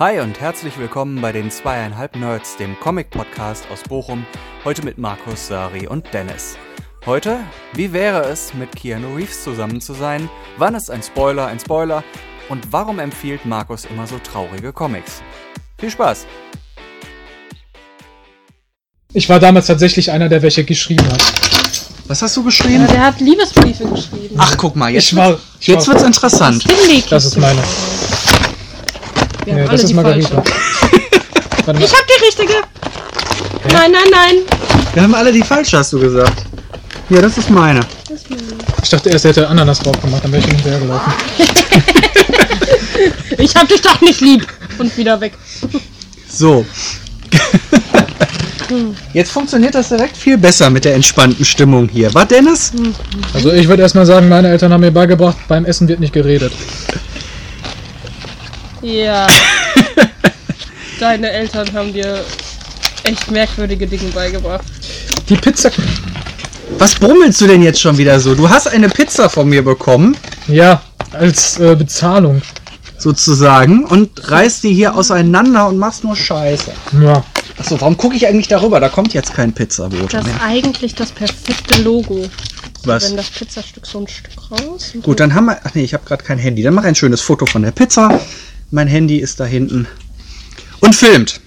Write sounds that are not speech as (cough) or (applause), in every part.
Hi und herzlich willkommen bei den zweieinhalb Nerds, dem Comic-Podcast aus Bochum. Heute mit Markus, Sari und Dennis. Heute, wie wäre es, mit Keanu Reeves zusammen zu sein? Wann ist ein Spoiler ein Spoiler? Und warum empfiehlt Markus immer so traurige Comics? Viel Spaß! Ich war damals tatsächlich einer, der welche geschrieben hat. Was hast du geschrieben? Ja, der hat Liebesbriefe geschrieben. Ach, guck mal, jetzt, Ich war- ich jetzt war- wird's interessant. Das ist meine. Wir Nee, haben das ist Margarita. (laughs) Ich hab die richtige. Nein, nein, nein. Wir haben alle die falsche, hast du gesagt. Ja, das ist meine. Das ist meine. Ich dachte erst, er hätte Ananas drauf gemacht, dann wäre ich ihm hinterhergelaufen. (laughs) Ich hab dich doch nicht lieb. Und wieder weg. So. (laughs) Jetzt funktioniert das direkt viel besser mit der entspannten Stimmung hier. War Dennis? Also ich würde erstmal sagen, meine Eltern haben mir beigebracht, beim Essen wird nicht geredet. Ja. (laughs) Deine Eltern haben dir echt merkwürdige Dinge beigebracht. Die Pizza. Was brummelst du denn jetzt schon wieder so? Du hast eine Pizza von mir bekommen, Ja, als äh, Bezahlung. sozusagen, und reißt die hier auseinander und machst nur Scheiße. Ja. Achso, warum gucke ich eigentlich darüber? Da kommt jetzt kein Pizzabote Das ist mehr. eigentlich das perfekte Logo. Was? Wenn das Pizzastück so ein Stück raus. Gut, dann haben wir. Ach nee, ich habe gerade kein Handy. Dann mach ein schönes Foto von der Pizza. Mein Handy ist da hinten. Und filmt.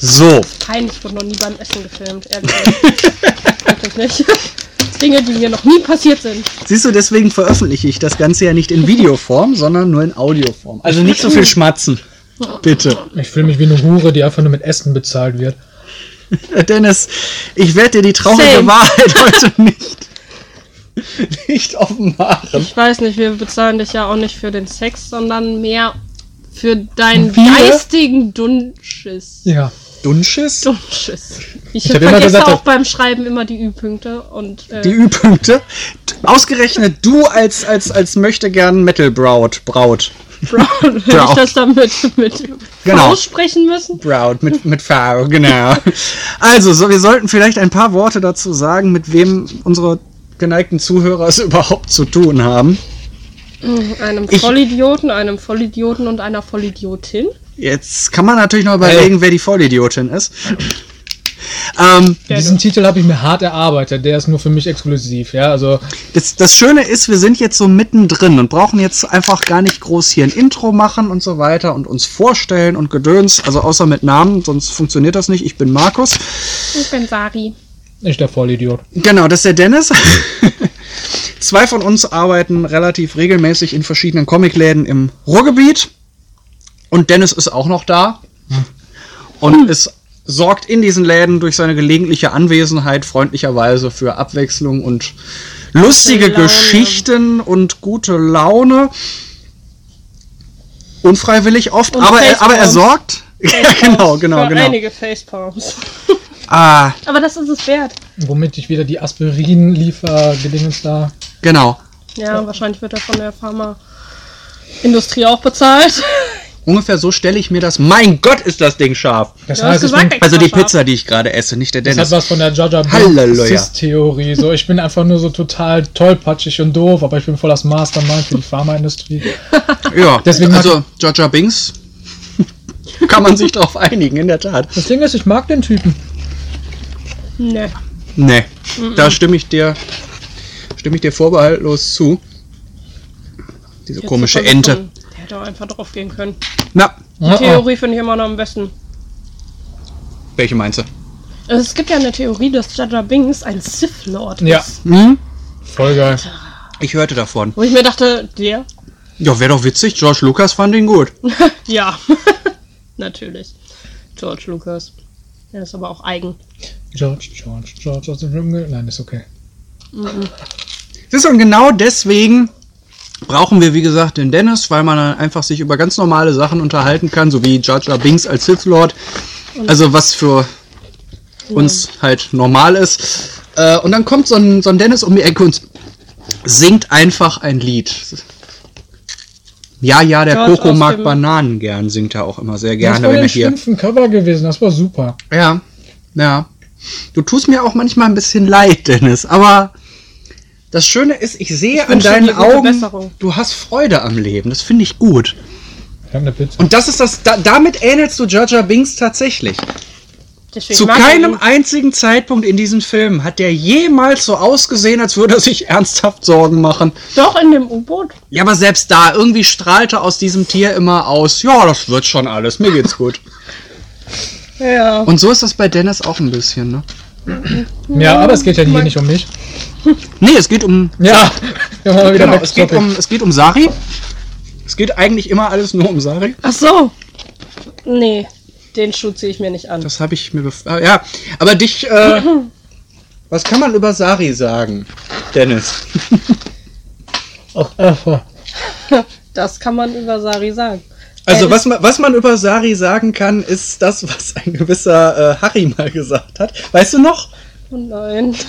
So. Peinlich, ich wurde noch nie beim Essen gefilmt, ehrlich gesagt. Wirklich nicht. (laughs) Dinge, die mir noch nie passiert sind. Siehst du, deswegen veröffentliche ich das Ganze ja nicht in Videoform, sondern nur in Audioform. Also nicht so viel schmatzen. Bitte. Ich fühle mich wie eine Hure, die einfach nur mit Essen bezahlt wird. (laughs) Dennis, ich werde dir die traurige Same. Wahrheit (laughs) heute nicht, (laughs) nicht offenbaren. Ich weiß nicht, wir bezahlen dich ja auch nicht für den Sex, sondern mehr für deinen Wir? geistigen Dunsches. Ja. Dunsches? Dunsches. Ich, Ich hab immer vergesse gesagt, auch beim Schreiben immer die Ü-Punkte und äh, Die Ü-Punkte. Ausgerechnet du als, als, als möchte gern Metal Braut. Braut. (laughs) Brown. Hätte ich das dann mit, mit Genau. aussprechen müssen? Braut mit, mit V, genau. Also, so, wir sollten vielleicht ein paar Worte dazu sagen, mit wem unsere geneigten Zuhörer es (laughs) überhaupt zu tun haben. Einem Ich- Vollidioten, einem Vollidioten und einer Vollidiotin. Jetzt kann man natürlich noch überlegen, wer die Vollidiotin ist. Ähm, Diesen Titel habe ich mir hart erarbeitet. Der ist nur für mich exklusiv. Ja, also das, das Schöne ist, wir sind jetzt so mittendrin und brauchen jetzt einfach gar nicht groß hier ein Intro machen und so weiter und uns vorstellen und Gedöns. Also außer mit Namen, sonst funktioniert das nicht. Ich bin Markus. Ich bin Sari. Ich der Vollidiot. Genau, das ist der Dennis. (laughs) Zwei von uns arbeiten relativ regelmäßig in verschiedenen Comicläden im Ruhrgebiet. Und Dennis ist auch noch da. Und es sorgt in diesen Läden durch seine gelegentliche Anwesenheit freundlicherweise für Abwechslung und lustige. Geschichten und gute Laune. Unfreiwillig oft, Und aber er, aber er sorgt. Ja, (laughs) genau, genau, Für genau. einige Facepalms. Ah, Aber das ist es wert. Womit ich wieder die Aspirin-Liefer-Gedingens da. genau. Ja, wahrscheinlich wird er von der Pharmaindustrie auch bezahlt. (laughs) Ungefähr so stelle ich mir das. Mein Gott, ist das Ding scharf. Das heißt, ich gesagt, bin, Also die. Pizza, die ich gerade esse, nicht der das hat Dennis. was von der Jaja. Theorie. So, ich bin einfach nur so total tollpatschig und doof, aber ich bin voll das Mastermind für die Pharmaindustrie. (laughs) Ja, Deswegen also Georgia Binks (laughs) kann man sich darauf einigen, in der Tat. Das Ding ist, ich mag den Typen. Ne. Nee, da stimme ich dir stimme ich dir vorbehaltlos zu. Diese komische Ente. Der hätte auch einfach drauf gehen können. Na, Die ah. Theorie finde ich immer noch am besten. welche meinst du? Es gibt ja eine Theorie, dass Jaja Binks ein Sith Lord Ja, ist. Hm? voll geil. Ich hörte davon. Wo ich mir dachte, der? Ja, wäre doch witzig. George Lucas fand ihn gut. (laughs) Ja. (laughs) Natürlich. George Lucas. Der ist aber auch eigen. George, George, George aus dem Dschungel. Nein, ist okay. Siehst du, und genau deswegen brauchen wir, wie gesagt, den Dennis, weil man dann einfach sich über ganz normale Sachen unterhalten kann, so wie Jar Jar Binks als Sith Lord. Also was für uns halt normal ist. Äh, und dann kommt so ein, so ein Dennis um die Ecke und singt einfach ein Lied. Ja, ja, der George Coco mag Bananen gern, singt er auch immer sehr Das gerne, war wenn ein er hier. Cover gewesen, das war super. Ja, ja. Du tust mir auch manchmal ein bisschen leid, Dennis, aber das Schöne ist, ich sehe an wünsche deinen Augen, du hast Freude am Leben. Das finde ich gut. Ich hab eine Pizza. Und das ist das, da, damit ähnelst du Jar Binks tatsächlich. Deswegen Zu ich keinem ihn. einzigen Zeitpunkt in diesem Film hat der jemals so ausgesehen, als würde er sich ernsthaft Sorgen machen. Doch in dem U-Boot. Ja, aber selbst da, irgendwie strahlte aus diesem Tier immer aus, ja, das wird schon alles, mir geht's gut. (laughs) Ja. Und so ist das bei Dennis auch ein bisschen, ne? Ja, aber es geht ja hier nicht um mich. Nee, es geht um, Ja, (laughs) wir mal wieder genau, es geht um, es geht um Sari. Es geht eigentlich immer alles nur um Sari. Ach so. Nee, den Schuh ziehe ich mir nicht an. Das habe ich mir bef ah, Ja, aber dich, äh, (laughs) was kann man über Sari sagen, Dennis? Ach, Das kann man über Sari sagen. Also Äh, was man, was man über Sari sagen kann, ist das, was ein gewisser äh, Harry mal gesagt hat. Weißt du noch? Oh nein. (laughs)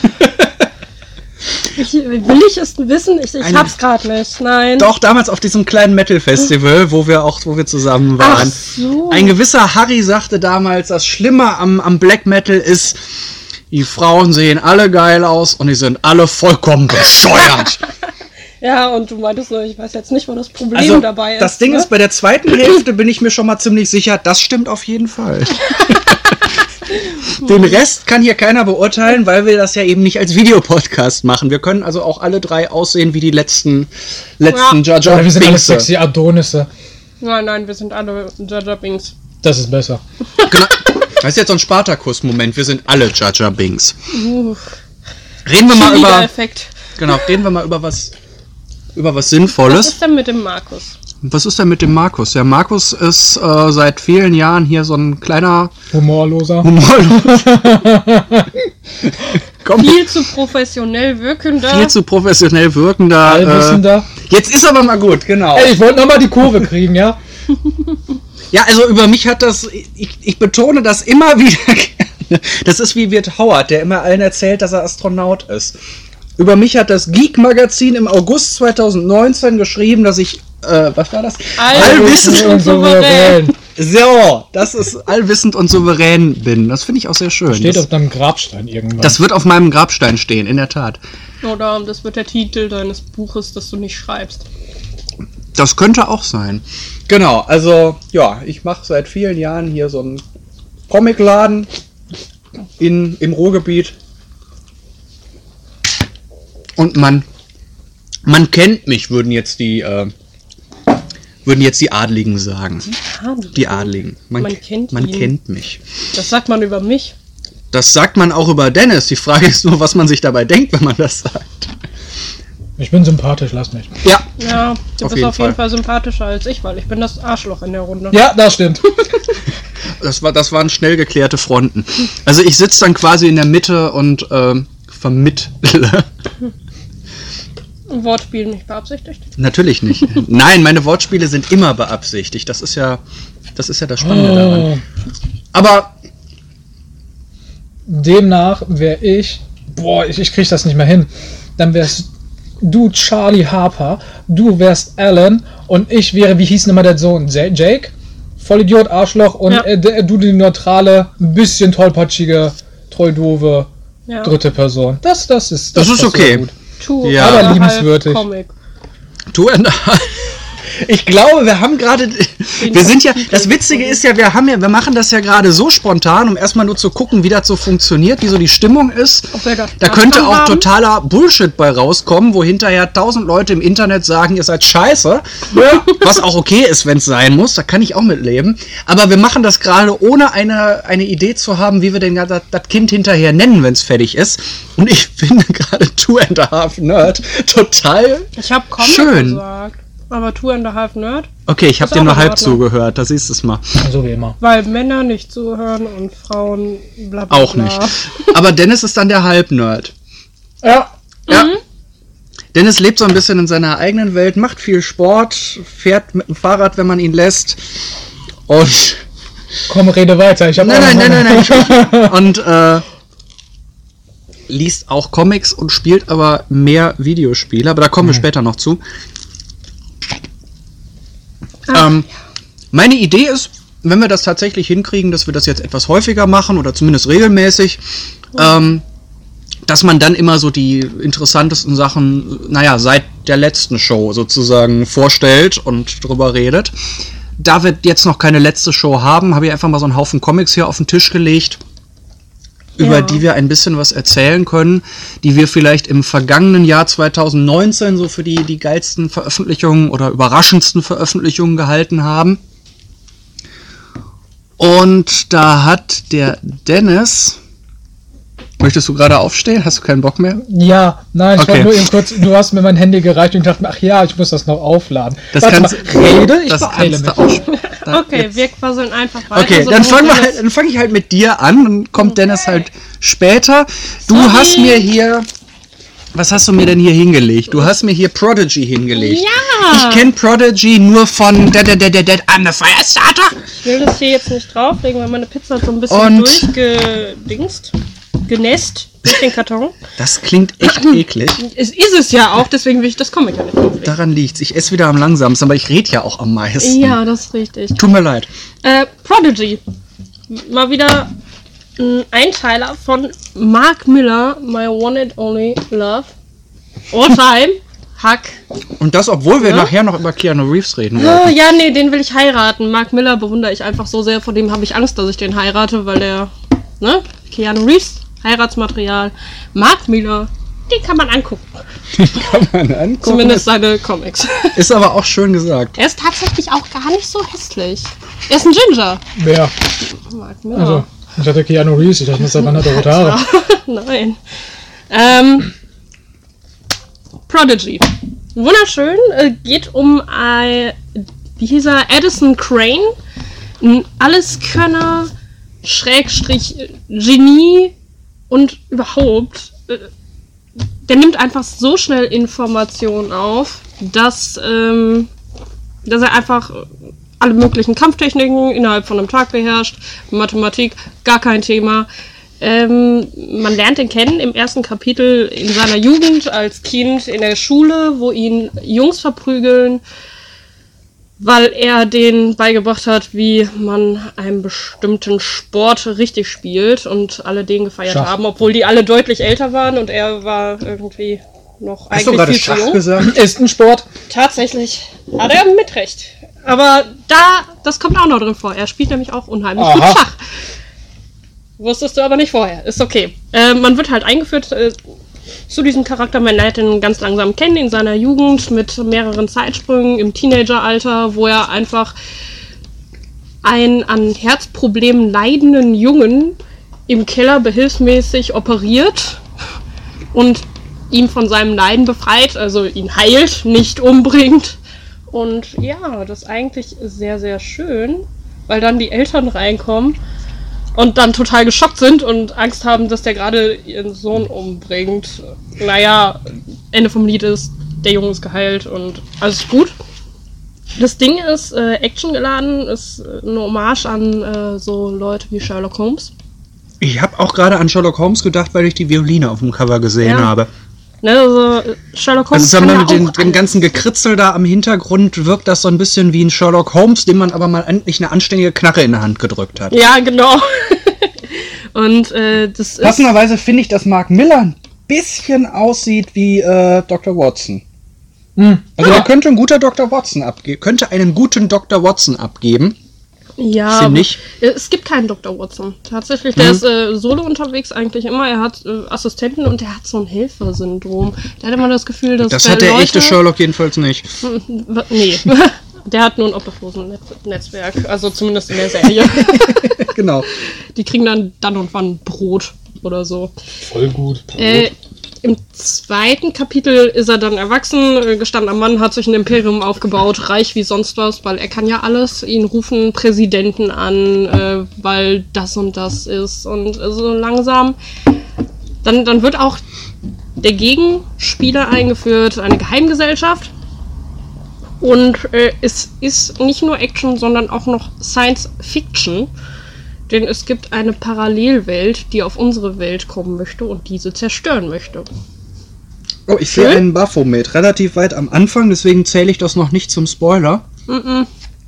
Ich, will ich es wissen? Ich, ich Eine- hab's gerade nicht. Nein. Doch, damals auf diesem kleinen Metal-Festival, wo wir auch, wo wir zusammen Ach waren. so. Ein gewisser Harry sagte damals, das Schlimme am, am Black Metal ist, die Frauen sehen alle geil aus und die sind alle vollkommen bescheuert. (laughs) Ja, und du meintest nur, ich weiß jetzt nicht, wo das Problem Also, dabei ist. das Ding ne? ist, bei der zweiten Hälfte bin ich mir schon mal ziemlich sicher, das stimmt auf jeden Fall. (laughs) Den Rest kann hier keiner beurteilen, weil wir das ja eben nicht als Videopodcast machen. Wir können also auch alle drei aussehen wie die letzten, letzten Ja. Oder wir sind alle sexy Adonisse. Nein, nein, wir sind alle Jaja Bings. Das ist besser. Genau. Das ist jetzt so ein Spartakus-Moment. Wir sind alle Jar Binks. Reden wir mal über, Effekt. genau, reden wir mal über was, über was Was Sinnvolles. ist denn mit dem Markus? Was ist denn mit dem Markus? Der Markus ist äh, seit vielen Jahren hier so ein kleiner Humorloser. Humorlos. (laughs) Komm, Viel zu professionell wirkender. viel zu professionell wirkender. Äh, Allwissender. jetzt ist aber mal gut, genau. Ey, ich wollte nochmal die Kurve kriegen, ja? (laughs) Ja, also über mich hat das, ich, ich betone das immer (laughs) wieder gerne. Das ist wie Wirt Howard, der immer allen erzählt, dass er Astronaut ist. Über mich hat das Geek-Magazin im August 2019 geschrieben, dass ich, äh, was war das? Allwissend und souverän. So, das ist allwissend und souverän bin. Das finde ich auch sehr schön. Steht das, auf deinem Grabstein irgendwann. das wird auf meinem Grabstein stehen, in der Tat. Oder das wird der Titel deines Buches, das du nicht schreibst. Das könnte auch sein. Genau, also ja, ich mache seit vielen Jahren hier so einen Comicladen in, im Ruhrgebiet. Und man, man kennt mich, würden jetzt die, äh, würden jetzt die Adligen sagen. Die Adligen. Man, Man kennt man ihn. kennt mich. Das sagt man über mich. Das sagt man auch über Dennis. Die Frage ist nur, was man sich dabei denkt, wenn man das sagt. Ich bin sympathisch, lass mich. Ja, Ja, du Auf bist jeden auf jeden Fall. Fall sympathischer als ich, weil ich bin das Arschloch in der Runde. Ja, das stimmt. (laughs) Das, war, das waren schnell geklärte Fronten. Also ich sitze dann quasi in der Mitte und ähm, vermittle. Wortspiel nicht beabsichtigt. Natürlich nicht. (laughs) Nein, meine Wortspiele sind immer beabsichtigt. Das ist ja, das ist ja das Spannende daran. Oh. Aber Demnach wäre ich. Boah, ich, ich krieg das nicht mehr hin. Dann wärst du Charlie Harper, du wärst Alan und ich wäre, wie hieß denn immer der Sohn? Ja- Jake? Vollidiot, Arschloch und Ja. äh, du die neutrale, ein bisschen tollpatschige, treu doofe Ja. dritte Person. Das, das ist. Das ist passt okay. gut. Two Ja. Aber oder liebenswürdig. Comic. du and (laughs) Ich glaube, wir haben gerade. Wir sind ja. Das Witzige ist ja, wir haben ja, wir machen das ja gerade so spontan, um erstmal nur zu gucken, wie das so funktioniert, wie so die Stimmung ist. Da könnte auch totaler Bullshit bei rauskommen, wo hinterher tausend Leute im Internet sagen, ihr seid scheiße. Was auch okay ist, wenn es sein muss. Da kann ich auch mitleben. Aber wir machen das gerade ohne eine, eine Idee zu haben, wie wir denn das, das Kind hinterher nennen, wenn es fertig ist. Und ich (laughs) finde gerade Two and a Half Nerd total. Ich Comic Schön. gesagt. Aber Two and a Half Nerd, Okay, ich habe dir nur halb zugehört. Da siehst du es mal. So wie immer. weil Männer nicht zuhören und Frauen bla bla Auch bla. nicht. Aber Dennis ist dann der Halbnerd. Ja. Ja. Dennis lebt so ein bisschen in seiner eigenen Welt, macht viel Sport, fährt mit dem Fahrrad, wenn man ihn lässt. Und. Komm, rede weiter. Ich habe Nein, nein, nein, nein, (laughs) nein. Und äh, liest auch Comics und spielt aber mehr Videospiele. Aber da kommen wir später noch zu. Ähm, meine Idee ist, wenn wir das tatsächlich hinkriegen, dass wir das jetzt etwas häufiger machen oder zumindest regelmäßig, ähm, dass man dann immer so die interessantesten Sachen, naja, seit der letzten Show sozusagen vorstellt und drüber redet. da wir jetzt noch keine letzte Show haben, habe ich einfach mal so einen Haufen Comics hier auf den Tisch gelegt, über Ja. die wir ein bisschen was erzählen können, die wir vielleicht im vergangenen Jahr 2019 so für die, die geilsten Veröffentlichungen oder überraschendsten Veröffentlichungen gehalten haben. Und da hat der Dennis. Möchtest du gerade aufstehen? Hast du keinen Bock mehr? Ja, nein, ich Okay. wollte nur eben kurz, du hast mir mein Handy gereicht und ich dachte mir, ach ja, ich muss das noch aufladen. Das Warte kannst mal, rede, ich das beeile kannst mich. du auch. (laughs) Da- Okay, jetzt- wir quasseln einfach weiter. Okay, so dann lange fangen wir Dennis- halt, dann fange ich halt mit dir an und kommt Dennis halt später. Du Sorry. hast mir hier, was hast du mir denn hier hingelegt? Du hast mir hier Prodigy hingelegt. Ja! Ich kenne Prodigy nur von Dead, Dead, Dead, Dead, I'm the Firestarter. Ich will das hier jetzt nicht drauflegen, weil meine Pizza hat so ein bisschen Und- durchgedingst, genässt durch den Karton. Das klingt echt (clears throat) eklig. Es ist es ja auch, deswegen will ich das Comic ja nicht drauflegen. Daran liegt's. Ich esse wieder am langsamsten, aber ich rede ja auch am meisten. Ja, das ist richtig. Tut mir leid. Äh, Prodigy. Mal wieder ein Einteiler von Mark Miller, My One and Only Love. All time. (laughs) Hack. Und das, obwohl wir Ja? nachher noch über Keanu Reeves reden Oh, wollen. ja, nee, den will ich heiraten. Mark Miller bewundere ich einfach so sehr, vor dem habe ich Angst, dass ich den heirate, weil der, ne? Keanu Reeves, Heiratsmaterial. Mark Miller, den kann man angucken. Kann man (laughs) angucken. Zumindest seine Comics. Ist aber auch schön gesagt. er ist tatsächlich auch gar nicht so hässlich. Er ist ein Ginger. Wer? Mark Miller. Also, ich hatte Keanu Reeves, ich dachte, Mann hat (laughs) rote Haare. Nein. Ähm, Prodigy. Wunderschön. Äh, geht um äh, wie hieß er? Addison Crane. Ein Alleskönner, Schrägstrich, äh, Genie und überhaupt. Äh, der nimmt einfach so schnell Informationen auf, dass, ähm, dass er einfach alle möglichen Kampftechniken innerhalb von einem Tag beherrscht. Mathematik, gar kein Thema. Ähm, man lernt ihn kennen im ersten Kapitel in seiner Jugend als Kind in der Schule, wo ihn Jungs verprügeln, weil er denen beigebracht hat, wie man einen bestimmten Sport richtig spielt und alle den gefeiert Schach. haben, obwohl die alle deutlich älter waren und er war irgendwie noch Hast du eigentlich gerade viel zu Schach jung. gesagt? Ist ein Sport. Tatsächlich hat er mit Recht. Aber da, das kommt auch noch drin vor. Er spielt nämlich auch unheimlich Aha. gut Schach. Wusstest du aber nicht vorher. Ist okay. Äh, man wird halt eingeführt äh, zu diesem Charakter. Man lernt ihn ganz langsam kennen in seiner Jugend mit mehreren Zeitsprüngen im Teenageralter, wo er einfach einen an Herzproblemen leidenden Jungen im Keller behilfsmäßig operiert und ihn von seinem Leiden befreit, also ihn heilt, nicht umbringt. Und ja, das ist eigentlich sehr, sehr schön, weil dann die Eltern reinkommen und dann total geschockt sind und Angst haben, dass der gerade ihren Sohn umbringt. Naja, Ende vom Lied ist, der Junge ist geheilt und alles gut. Das Ding ist äh, actiongeladen, ist eine Hommage an äh, so Leute wie Sherlock Holmes. Ich habe auch gerade an Sherlock Holmes gedacht, weil ich die Violine auf dem Cover gesehen Ja. habe. Ne, also Sherlock Holmes Also sagen wir kann mit den, dem ganzen Gekritzel da am Hintergrund wirkt das so ein bisschen wie ein Sherlock Holmes, dem man aber mal endlich eine anständige Knarre in der Hand gedrückt hat. Ja, genau. (laughs) Und äh, das ist. Passenderweise finde ich, dass Mark Miller ein bisschen aussieht wie äh, Dr. Watson. Hm. Also er könnte ein guter Dr. Watson abgeben, könnte einen guten Dr. Watson abgeben. Ja, Finde aber ich. es gibt keinen Dr. Watson. Tatsächlich, der Mhm. ist äh, solo unterwegs eigentlich immer. Er hat äh, Assistenten und der hat so ein Helfersyndrom. Der hat immer das Gefühl, dass Das der hat der Leute, echte Sherlock jedenfalls nicht. W- Nee. (laughs) der hat nur ein Obdachlosen-Netzwerk. Also zumindest in der Serie. (laughs) genau. Die kriegen dann dann und wann Brot oder so. Voll gut. Äh, Im zweiten Kapitel ist er dann erwachsen, äh, gestandener Mann, hat sich ein Imperium aufgebaut, reich wie sonst was, weil er kann ja alles. Ihn rufen Präsidenten an, äh, weil das und das ist. Und so langsam. Dann, dann wird auch der Gegenspieler eingeführt, eine Geheimgesellschaft. Und äh, es ist nicht nur Action, sondern auch noch Science Fiction. Denn es gibt eine Parallelwelt, die auf unsere Welt kommen möchte und diese zerstören möchte. Oh, ich sehe Schön. einen Baphomet relativ weit am Anfang, deswegen zähle ich das noch nicht zum Spoiler. Mhm.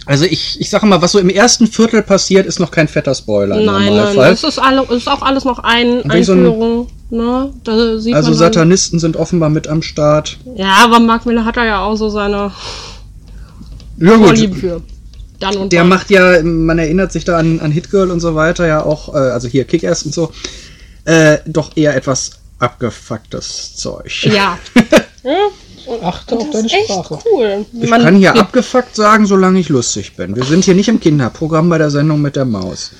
Also ich, ich sage mal, was so im ersten Viertel passiert, ist noch kein fetter Spoiler im Nein, nein, Normalfall. es ist, alle, es ist auch alles noch ein, wie so ein- Einführung. ne? Also Satanisten sind offenbar mit am Start. Ja, aber Mark Miller hat da ja auch so seine Ja Vorlieben für. Dann und Der wann. macht ja, man erinnert sich da an, an Hitgirl und so weiter, ja auch, äh, also hier Kick-Ass und so, äh, doch eher etwas abgefucktes Zeug. Ja. (laughs) ja. Und Achte auf deine Sprache. cool. Ich Man- kann hier abgefuckt sagen, solange ich lustig bin. Wir sind hier nicht im Kinderprogramm bei der Sendung mit der Maus.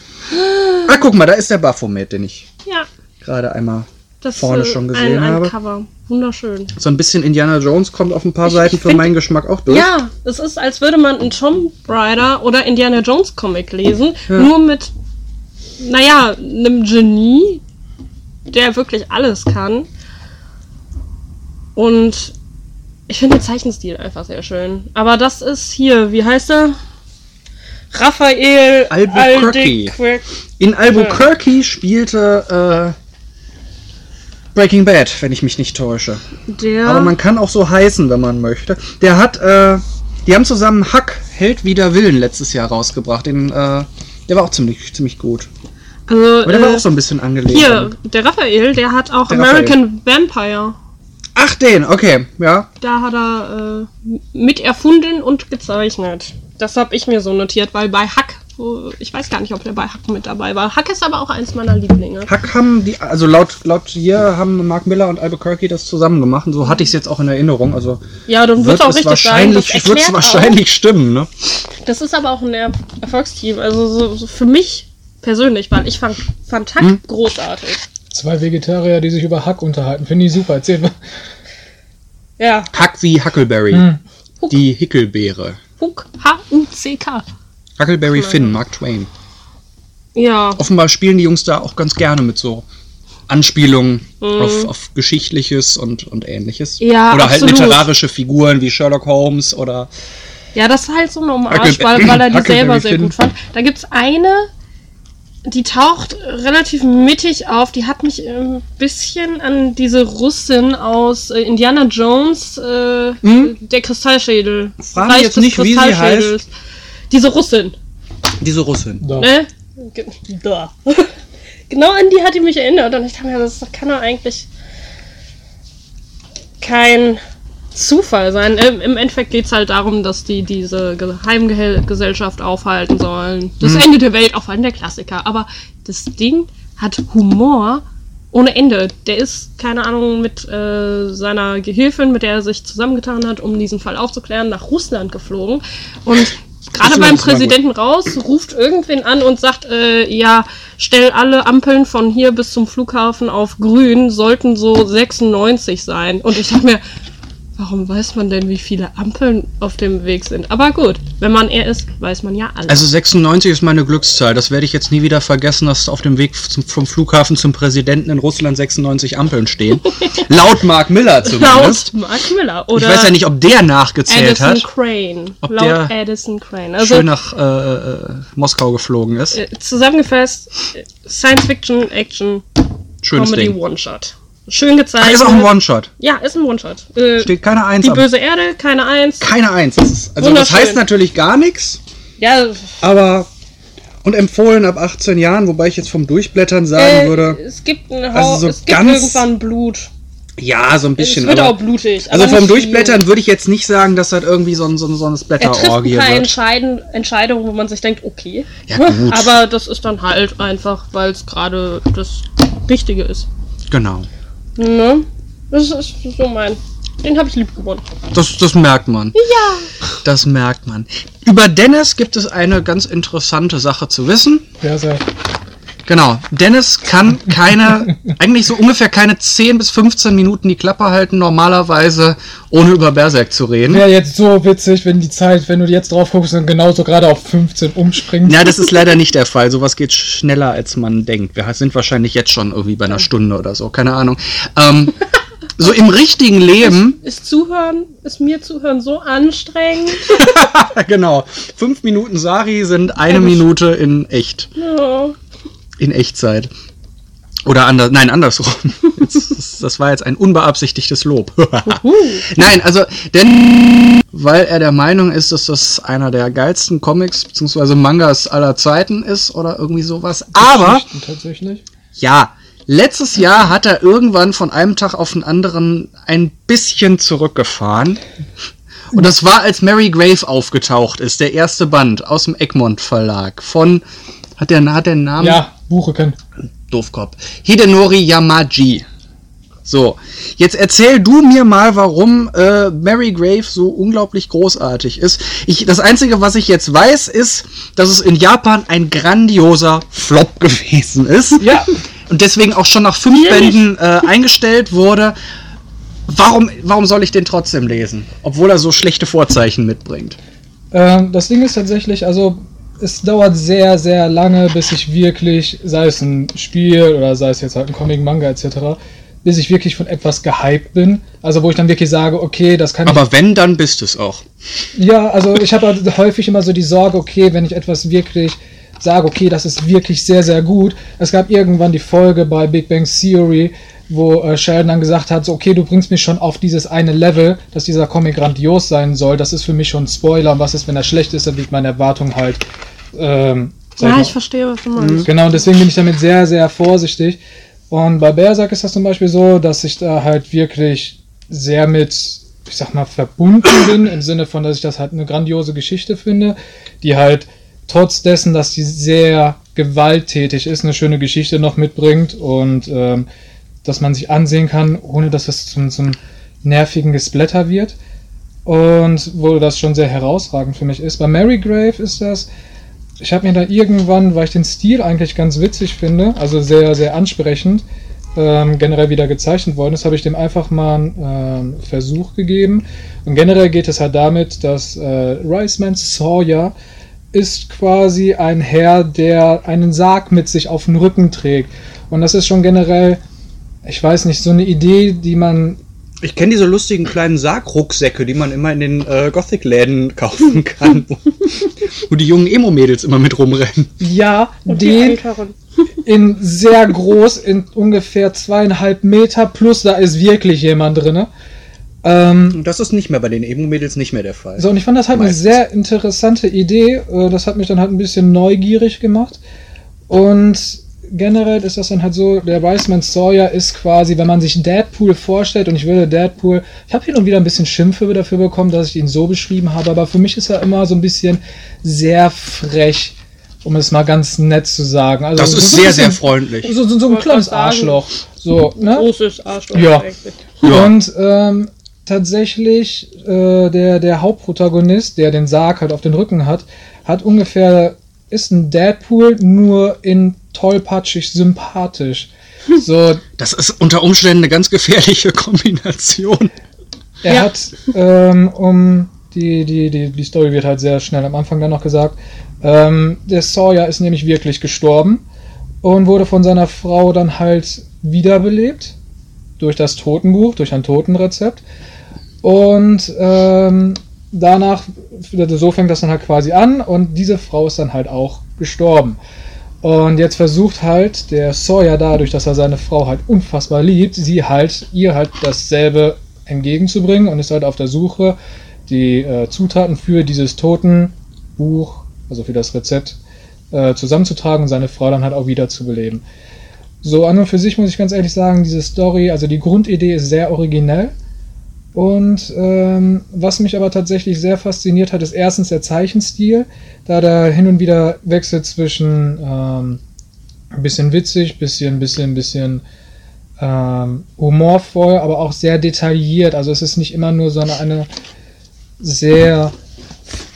Ah, guck mal, da ist der Baphomet, den ich Ja, gerade einmal das vorne schon ein, gesehen ein habe. Cover. Wunderschön. So ein bisschen Indiana Jones kommt auf ein paar Ich- Seiten ich für find- meinen Geschmack auch durch. Ja, es ist, als würde man einen Tomb Raider oder Indiana Jones Comic lesen, nur mit, naja, einem Genie, der wirklich alles kann. Und ich finde den Zeichenstil einfach sehr schön. Aber das ist hier, wie heißt er? Raphael Albuquerque. Albuquerque. In Albuquerque spielte äh, Breaking Bad, wenn ich mich nicht täusche. Der. Aber man kann auch so heißen, wenn man möchte. Der hat, äh, die haben zusammen Hack, Held wider Willen letztes Jahr rausgebracht. Den, äh, der war auch ziemlich, ziemlich gut. also, Aber der war äh, auch so ein bisschen angelegt. hier, der Raphael, der hat auch Der American Vampire. Ach, den, okay, ja. Da hat er äh, mit erfunden und gezeichnet. Das habe ich mir so notiert, weil bei Hack, wo, ich weiß gar nicht, ob der bei Hack mit dabei war. Hack ist aber auch eins meiner Lieblinge. Hack haben die, also laut, laut hier haben Mark Miller und Albuquerque das zusammen gemacht. Und so hatte ich es jetzt auch in Erinnerung. Also Ja, dann wird wird auch es richtig sein. wahrscheinlich, Das, wird es wahrscheinlich stimmen, ne? Auch, das ist aber auch ein Er- Erfolgsteam. Also so, so für mich persönlich, weil ich fand, fand Hack Hm? großartig. Zwei Vegetarier, die sich über Hack unterhalten. Finde ich super. Erzähl mal. Ja, Hack wie Huckleberry. Hm. Die Hickelbeere. Huck, H-U-C-K. Huckleberry Finn, Mark Twain. Ja, Offenbar spielen die Jungs da auch ganz gerne mit so Anspielungen auf, auf Geschichtliches und, und ähnliches. Mhm. Ja, oder absolut. halt literarische Figuren wie Sherlock Holmes oder Ja, das ist halt so eine Hommage, weil, weil er die selber sehr Finn. gut fand. Da gibt's eine, die taucht relativ mittig auf. Die hat mich ein bisschen an diese Russin aus äh, Indiana Jones, äh, der Kristallschädel. Hm? Frag mich jetzt nicht, wie sie Kristallschädels. Diese Russin, diese Russin. Da. ne? Da. (laughs) genau an die hat die mich erinnert und ich dachte mir, das kann doch eigentlich kein Zufall sein. Im, im Endeffekt geht es halt darum, dass die diese Geheimgesellschaft aufhalten sollen. Das Ende der Welt aufhalten, der Klassiker. Aber das Ding hat Humor ohne Ende. Der ist, keine Ahnung, mit äh, seiner Gehilfin, mit der er sich zusammengetan hat, um diesen Fall aufzuklären, nach Russland geflogen. Und gerade beim. Präsidenten raus, ruft irgendwen an und sagt, äh, ja, stell alle Ampeln von hier bis zum Flughafen auf grün, sollten so 96 sein. Und ich dachte mir, warum weiß man denn, wie viele Ampeln auf dem Weg sind? Aber gut, wenn man er ist, weiß man ja alles. Also 96 ist meine Glückszahl. Das werde ich jetzt nie wieder vergessen, dass auf dem Weg zum, vom Flughafen zum Präsidenten in Russland 96 Ampeln stehen. (laughs) Laut Mark Miller zumindest. Laut Mark Miller oder ich weiß ja nicht, ob der nachgezählt Addison hat. Crane. Ob Laut der Addison Crane. Also Schön nach äh, äh, Moskau geflogen ist. äh, zusammengefasst, äh, Science Fiction, Action, Schönes Comedy, Ding. One-Shot. Schön Ah, gezeichnet. ist auch ein One-Shot. ja, ist ein One-Shot. Äh, Steht keine Eins. die am- böse Erde, keine Eins. keine Eins. Das ist, also das Wunderschön. heißt natürlich gar nichts, Ja, aber und empfohlen ab 18 Jahren, wobei ich jetzt vom Durchblättern sagen äh, würde, es gibt, ein Also Hau so es gibt ganz- irgendwann Blut. ja, so ein bisschen. es wird aber, auch blutig. also aber vom nicht viel. Durchblättern würde ich jetzt nicht sagen, dass das irgendwie so, ein, so, ein, so eine Er trifft Splatter-Orgie ein paar wird. Entscheiden, Entscheidungen, wo man sich denkt, okay. Ja, gut. Aber das ist dann halt einfach, weil es gerade das Richtige ist. Genau. Ne? Das ist so mein. Den habe ich lieb gewonnen. Das, das merkt man. Ja. Das merkt man. Über Dennis gibt es eine ganz interessante Sache zu wissen. Wer sei. Genau. Dennis kann keine, eigentlich so ungefähr keine 10 bis 15 Minuten die Klappe halten, normalerweise, ohne über Berserk zu reden. Wäre jetzt so witzig, wenn die Zeit, wenn du jetzt drauf guckst und genauso gerade auf 15 umspringt. Ja, das ist leider nicht der Fall. Sowas geht schneller, als man denkt. Wir sind wahrscheinlich jetzt schon irgendwie bei einer Stunde oder so, keine Ahnung. Ähm, so im richtigen Leben, Ist Zuhören, ist mir Zuhören so anstrengend. (laughs) genau, fünf Minuten Sari sind eine Minute in echt. Ja. In Echtzeit. Oder anders, nein, andersrum. (laughs) Jetzt, das war jetzt ein unbeabsichtigtes Lob. (laughs) nein, also, denn, weil er der Meinung ist, dass das einer der geilsten Comics bzw. Mangas aller Zeiten ist oder irgendwie sowas. Aber, Tatsächlich. ja, letztes Jahr hat er irgendwann von einem Tag auf den anderen ein bisschen zurückgefahren Und das war, als Mary Grave aufgetaucht ist, der erste Band aus dem Egmont Verlag von, hat der, hat der Namen? Ja, Bucheken. Doofkopf. Hidenori Yamaji. So, jetzt erzähl du mir mal, warum äh, Mary Grave so unglaublich großartig ist. Ich, das Einzige, was ich jetzt weiß, ist, dass es in Japan ein grandioser Flop (laughs) gewesen ist. Ja. Und deswegen auch schon nach fünf Hier Bänden äh, eingestellt wurde. Warum, warum soll ich den trotzdem lesen? Obwohl er so schlechte Vorzeichen mitbringt. Ähm, das Ding ist tatsächlich, also es dauert sehr, sehr lange, bis ich wirklich, sei es ein Spiel oder sei es jetzt halt ein Comic, Manga etc., bis ich wirklich von etwas gehypt bin. Also wo ich dann wirklich sage, okay, das kann ich Aber wenn, dann bist es auch. Ja, also ich habe halt häufig immer so die Sorge, okay, wenn ich etwas wirklich sage, okay, das ist wirklich sehr, sehr gut. Es gab irgendwann die Folge bei Big Bang Theory, wo äh, Sheldon dann gesagt hat, so, okay, du bringst mich schon auf dieses eine Level, dass dieser Comic grandios sein soll. Das ist für mich schon ein Spoiler. Und was ist, wenn er schlecht ist, dann liegt meine Erwartung halt. Ähm, Ja, ich verstehe, was du meinst. Genau, und deswegen bin ich damit sehr, sehr vorsichtig. Und bei Berserk ist das zum Beispiel so, dass ich da halt wirklich sehr mit, ich sag mal, verbunden (coughs) bin, im Sinne von, dass ich das halt eine grandiose Geschichte finde, die halt trotz dessen, dass die sehr gewalttätig ist, eine schöne Geschichte noch mitbringt und ähm, dass man sich ansehen kann, ohne dass es zum, zum nervigen Gesplatter wird. Und wo das schon sehr herausragend für mich ist. Bei Mary Grave ist das, ich habe mir da irgendwann, weil ich den Stil eigentlich ganz witzig finde, also sehr, sehr ansprechend, ähm, generell wieder gezeichnet worden ist, habe ich dem einfach mal einen ähm, Versuch gegeben. Und generell geht es halt damit, dass äh, Riceman Sawyer ist quasi ein Herr, der einen Sarg mit sich auf dem Rücken trägt. Und das ist schon generell, ich weiß nicht, so eine Idee, die man Ich kenne diese lustigen kleinen Sargrucksäcke, die man immer in den äh, Gothic-Läden (laughs) kaufen kann, wo, wo die jungen Emo-Mädels immer mit rumrennen. ja, Und die den Älteren. in sehr groß, in ungefähr zweieinhalb Meter, plus da ist wirklich jemand drin. Ähm, Und das ist nicht mehr bei den Emo-Mädels nicht mehr der Fall. so, und ich fand das halt eine Meistens. sehr interessante Idee. Äh, Das hat mich dann halt ein bisschen neugierig gemacht. Und generell ist das dann halt so, der Wiseman Sawyer ist quasi, wenn man sich Deadpool vorstellt, und ich würde Deadpool, ich habe hin und wieder ein bisschen Schimpfe dafür bekommen, dass ich ihn so beschrieben habe, aber für mich ist er immer so ein bisschen sehr frech, um es mal ganz nett zu sagen. Also Das so- ist so sehr, sehr bisschen- freundlich. so, so, so ein kleines. Arschloch. So, ne? Großes Arschloch Ja. Ja. Und ähm, tatsächlich, äh, der, der Hauptprotagonist, der den Sarg halt auf den Rücken hat, hat ungefähr, ist ein Deadpool, nur in tollpatschig sympathisch. So, Das ist unter Umständen eine ganz gefährliche (laughs) Kombination. er Ja. hat, ähm, um die, die, die, die Story wird halt sehr schnell am Anfang dann noch gesagt, ähm, der Sawyer ist nämlich wirklich gestorben und wurde von seiner Frau dann halt wiederbelebt durch das Totenbuch, durch ein Totenrezept. Und ähm, danach, so fängt das dann halt quasi an und diese Frau ist dann halt auch gestorben. Und jetzt versucht halt der Sawyer dadurch, dass er seine Frau halt unfassbar liebt, sie halt, ihr halt dasselbe entgegenzubringen und ist halt auf der Suche, die äh, Zutaten für dieses Totenbuch, also für das Rezept, äh, zusammenzutragen und seine Frau dann halt auch wieder zu beleben. So an und für sich muss ich ganz ehrlich sagen, diese Story, also die Grundidee ist sehr originell. Und ähm, was mich aber tatsächlich sehr fasziniert hat, ist erstens der Zeichenstil, da der hin und wieder wechselt zwischen ähm, ein bisschen witzig, bisschen, bisschen, bisschen ähm, humorvoll, aber auch sehr detailliert. Also es ist nicht immer nur so eine, eine sehr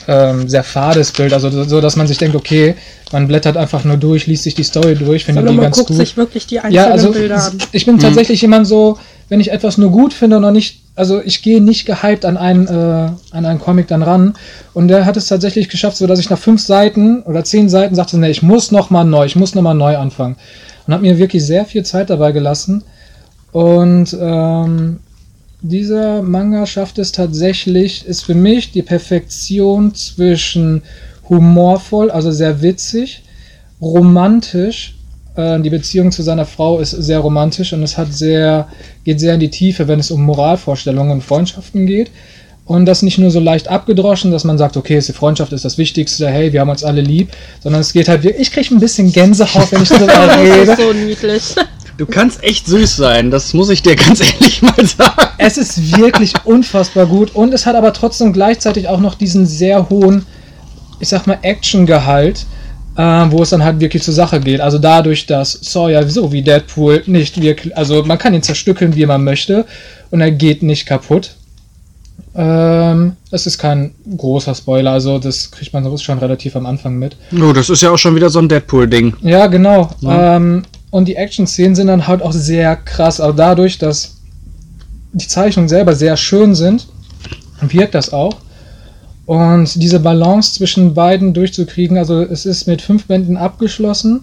ähm, sehr fades Bild, also so, dass man sich denkt, okay, man blättert einfach nur durch, liest sich die Story durch, findet Sondern die man ganz guckt gut. sich wirklich die einzelnen Ja, also Bilder an. ich bin tatsächlich jemand so, wenn ich etwas nur gut finde und noch nicht, also ich gehe nicht gehypt an einen, äh, an einen Comic dann ran. Und der hat es tatsächlich geschafft, so dass ich nach fünf Seiten oder zehn Seiten sagte, nee, ich muss noch mal neu, ich muss noch mal neu anfangen. Und hat mir wirklich sehr viel Zeit dabei gelassen. Und ähm, dieser Manga schafft es tatsächlich, ist für mich die Perfektion zwischen humorvoll, also sehr witzig, romantisch. Äh, die Beziehung zu seiner Frau ist sehr romantisch und es hat sehr, geht sehr in die Tiefe, wenn es um Moralvorstellungen und Freundschaften geht. Und das nicht nur so leicht abgedroschen, dass man sagt, okay, die Freundschaft ist das Wichtigste, hey, wir haben uns alle lieb, sondern es geht halt wirklich, ich kriege ein bisschen Gänsehaut, wenn ich darüber Das (laughs) rede. ist so niedlich. Du kannst echt süß sein, das muss ich dir ganz (laughs) ehrlich mal sagen. Es ist wirklich unfassbar gut und es hat aber trotzdem gleichzeitig auch noch diesen sehr hohen, ich sag mal, Action-Gehalt, äh, wo es dann halt wirklich zur Sache geht. Also dadurch, dass Sawyer so wie Deadpool nicht wirklich, also man kann ihn zerstückeln, wie man möchte und er geht nicht kaputt. Ähm, das ist kein großer Spoiler, also das kriegt man so schon relativ am Anfang mit. Oh, das ist ja auch schon wieder so ein Deadpool-Ding. Ja, genau. Ja. Ähm, und die Action-Szenen sind dann halt auch sehr krass. Aber dadurch, dass die Zeichnungen selber sehr schön sind, wirkt das auch. Und diese Balance zwischen beiden durchzukriegen, also es ist mit fünf Bänden abgeschlossen.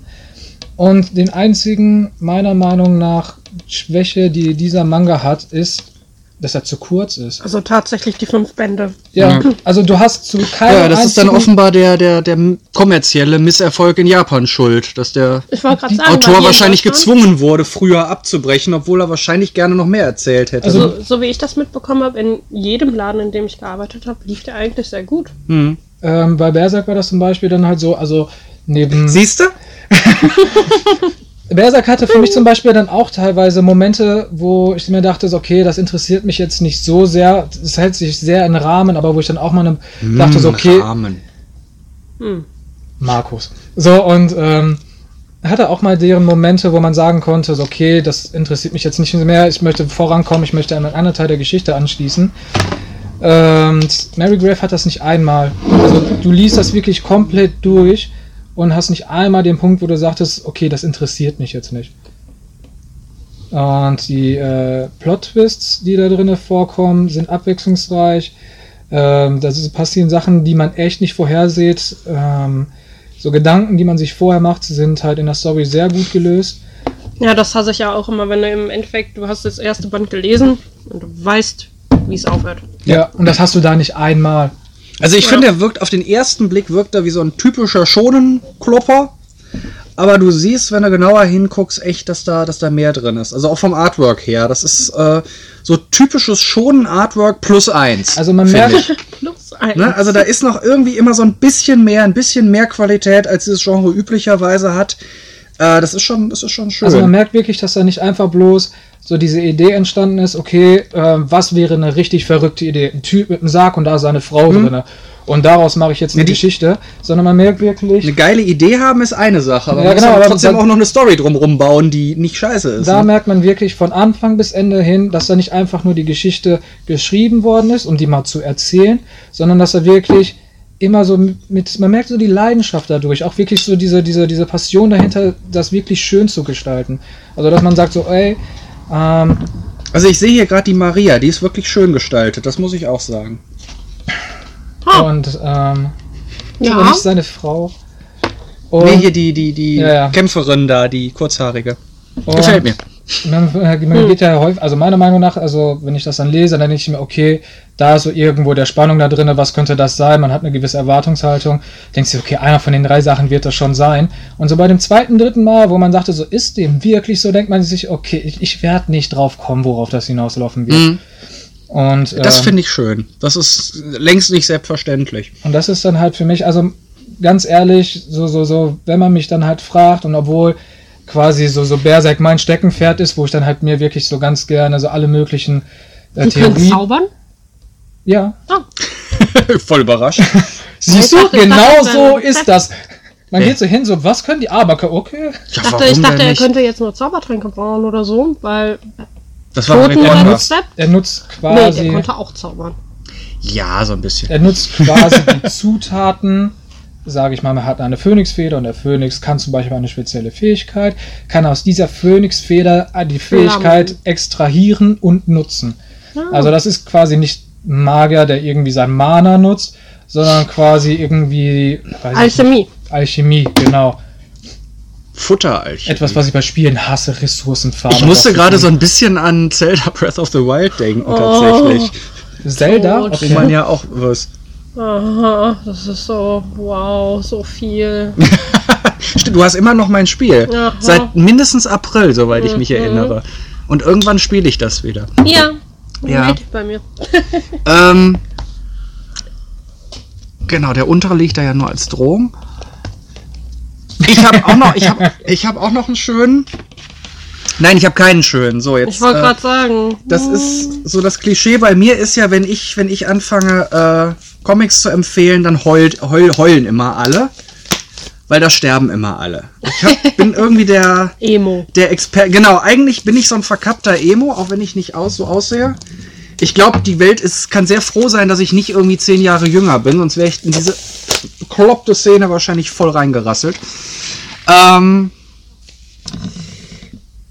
Und den einzigen, meiner Meinung nach, Schwäche, die dieser Manga hat, ist, dass er zu kurz ist. Also tatsächlich die fünf Bände. Ja, also du hast zu keinem Ja, das ist dann offenbar der, der, der kommerzielle Misserfolg in Japan schuld, dass der sagen, Autor wahrscheinlich gezwungen wurde, früher abzubrechen, obwohl er wahrscheinlich gerne noch mehr erzählt hätte. Also- So, so wie ich das mitbekommen habe, in jedem Laden, in dem ich gearbeitet habe, lief der eigentlich sehr gut. hm. Ähm, bei Berserk war das zum Beispiel dann halt so, also neben. Siehst du? (laughs) Berserk hatte für mich zum Beispiel dann auch teilweise Momente, wo ich mir dachte, so, okay, das interessiert mich jetzt nicht so sehr. Es hält sich sehr in Rahmen, aber wo ich dann auch mal ne, dachte, so, okay, Rahmen. Hm. Markus. So, und ähm, hatte auch mal deren Momente, wo man sagen konnte, so, okay, das interessiert mich jetzt nicht mehr, ich möchte vorankommen, ich möchte an einen anderen Teil der Geschichte anschließen. Und Mary Grave hat das nicht einmal. Also du liest das wirklich komplett durch und hast nicht einmal den Punkt, wo du sagtest, okay, das interessiert mich jetzt nicht. Und die äh, Plot-Twists, die da drinnen vorkommen, sind abwechslungsreich. Ähm, da passieren Sachen, die man echt nicht vorhersieht. Ähm, so Gedanken, die man sich vorher macht, sind halt in der Story sehr gut gelöst. Ja, das hasse ich ja auch immer, wenn du im Endeffekt, du hast das erste Band gelesen und du weißt, wie es aufhört. Ja, und das hast du da nicht einmal. Also ich finde, er wirkt auf den ersten Blick wirkt er wie so ein typischer Schonenklopper. Aber du siehst, wenn du genauer hinguckst, echt, dass da, dass da mehr drin ist. Also auch vom Artwork her. Das ist äh, so typisches Schonen-Artwork plus eins. Also man merkt. (laughs) Plus eins. Ne? Also da ist noch irgendwie immer so ein bisschen mehr, ein bisschen mehr Qualität, als dieses Genre üblicherweise hat. Äh, das ist schon, das ist schon schön. Also man merkt wirklich, dass da nicht einfach bloß so diese Idee entstanden ist, okay, äh, was wäre eine richtig verrückte Idee? Ein Typ mit einem Sarg und da ist seine Frau drinne. Und daraus mache ich jetzt eine Ja, Geschichte, sondern man merkt wirklich, eine geile Idee haben ist eine Sache, aber Ja, man genau, muss aber trotzdem auch noch eine Story drumrum bauen, die nicht scheiße ist. da ne? merkt man wirklich von Anfang bis Ende hin, dass da nicht einfach nur die Geschichte geschrieben worden ist, um die mal zu erzählen, sondern dass er wirklich immer so mit, man merkt so die Leidenschaft dadurch, auch wirklich so diese, diese, diese Passion dahinter, das wirklich schön zu gestalten. Also, dass man sagt so, ey, ähm, Also ich sehe hier gerade die Maria, die ist wirklich schön gestaltet, das muss ich auch sagen. Ah. und, ähm, Ja. nicht seine Frau. Und, nee, hier die, die, die Ja, ja. Kämpferin da, die kurzhaarige. und Gefällt mir. Man, äh, man geht ja häufig, also meiner Meinung nach, also wenn ich das dann lese, dann denke ich mir, okay, da ist so irgendwo der Spannung da drin, was könnte das sein? Man hat eine gewisse Erwartungshaltung. Denkst du, okay, einer von den drei Sachen wird das schon sein. Und so bei dem zweiten, dritten Mal, wo man sagte, so ist dem wirklich so, denkt man sich, okay, ich, ich werde nicht drauf kommen, worauf das hinauslaufen wird. Mhm. Und, Das ähm, finde ich schön. Das ist längst nicht selbstverständlich. Und das ist dann halt für mich, also ganz ehrlich, so, so, so, wenn man mich dann halt fragt und obwohl quasi so, so Berserk mein Steckenpferd ist, wo ich dann halt mir wirklich so ganz gerne so alle möglichen äh, Die können Theorien. zaubern. Ja. Ah, (laughs) Voll überrascht. (laughs) Siehst Ich du, ich genau dachte, so ist das. Man Ja. geht so hin, so, was können die aber? Okay. Ja, dachte, ich dachte, er könnte jetzt nur Zaubertränke bauen oder so, weil Das war Toten und Step. Er nutzt Nee, quasi, der konnte auch zaubern. Ja, so ein bisschen. er nutzt quasi die (laughs) Zutaten, sage ich mal, man hat eine Phönixfeder und der Phönix kann zum Beispiel eine spezielle Fähigkeit, kann aus dieser Phönixfeder die Fähigkeit extrahieren und nutzen. Ah. Also das ist quasi nicht ein Magier, der irgendwie sein Mana nutzt, sondern quasi irgendwie weiß ich Alchemie. nicht, Alchemie, genau. Futteralchemie. Etwas, was ich bei Spielen hasse, Ressourcenfarbe. ich musste gerade so ein bisschen an Zelda Breath of the Wild denken, Oh. tatsächlich. Zelda. Wo okay. man ja auch was. Aha, das ist so, wow, so viel. (laughs) Stimmt, du hast immer noch mein Spiel. Aha. Seit mindestens April, soweit ich mich Mhm. erinnere. Und irgendwann spiele ich das wieder. Ja, Ja. meldet bei mir. (laughs) Ähm, genau, der untere liegt da ja nur als Drohung. Ich habe auch noch, ich habe, ich habe auch noch einen schönen. Nein, ich habe keinen schönen. So, jetzt. Ich wollte äh, gerade sagen. Das ist so das Klischee bei mir ist ja, wenn ich, wenn ich anfange, äh, Comics zu empfehlen, dann heult, heul, heulen immer alle. Weil da sterben immer alle. Ich hab, (laughs) bin irgendwie der, Emo. der Experte. Genau, eigentlich bin ich so ein verkappter Emo, auch wenn ich nicht aus, so aussehe. Ich glaube, die Welt ist, kann sehr froh sein, dass ich nicht irgendwie zehn Jahre jünger bin, sonst wäre ich in diese bekloppte Szene wahrscheinlich voll reingerasselt. Ähm,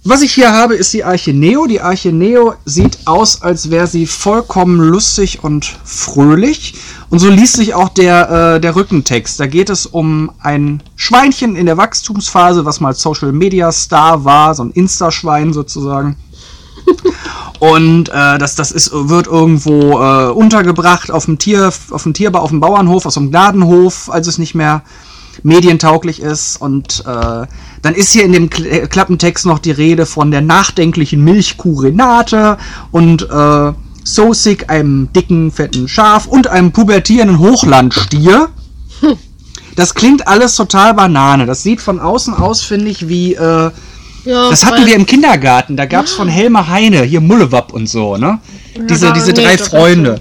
was ich hier habe, ist die Arche Neo. Die Arche Neo sieht aus, als wäre sie vollkommen lustig und fröhlich. Und so liest sich auch der, äh, der Rückentext. Da geht es um ein Schweinchen in der Wachstumsphase, was mal Social Media Star war, so ein Insta-Schwein sozusagen. (laughs) Und äh, das, das ist, wird irgendwo äh, untergebracht auf dem Tier, auf dem Tierbau, auf dem Bauernhof, aus dem Gnadenhof, als es nicht mehr medientauglich ist. Und äh, dann ist hier in dem Kl äh, Klappentext noch die Rede von der nachdenklichen Milchkuh Renate und äh, Sosik, einem dicken, fetten Schaf und einem pubertierenden Hochlandstier. Das klingt alles total Banane. Das sieht von außen aus, finde ich, wie. Äh, Ja, das hatten wir im Kindergarten. Da gab es von Helmer Heine, hier Mullewapp und so, ne? diese da- diese nee, drei Freunde.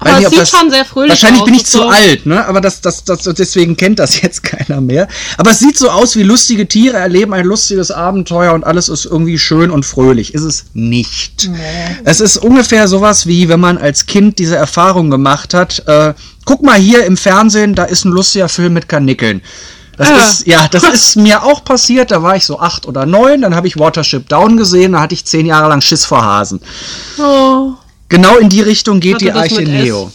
Aber es sieht das- schon sehr fröhlich Wahrscheinlich aus bin ich zu so. alt, ne? Aber das, das, das, deswegen kennt das (laughs) jetzt keiner mehr. Aber es sieht so aus wie lustige Tiere erleben ein lustiges Abenteuer und alles ist irgendwie schön und fröhlich. Ist es nicht. Es ist ungefähr sowas wie, wenn man als Kind diese Erfahrung gemacht hat. Äh, guck mal hier im Fernsehen, da ist ein lustiger Film mit Karnickeln. Das Ah. ist, ja, das ist mir auch passiert. Da war ich so acht oder neun, dann habe ich Watership Down gesehen, da hatte ich zehn Jahre lang Schiss vor Hasen. Oh. Genau in die Richtung geht Hatte die Arche mit S? Neo.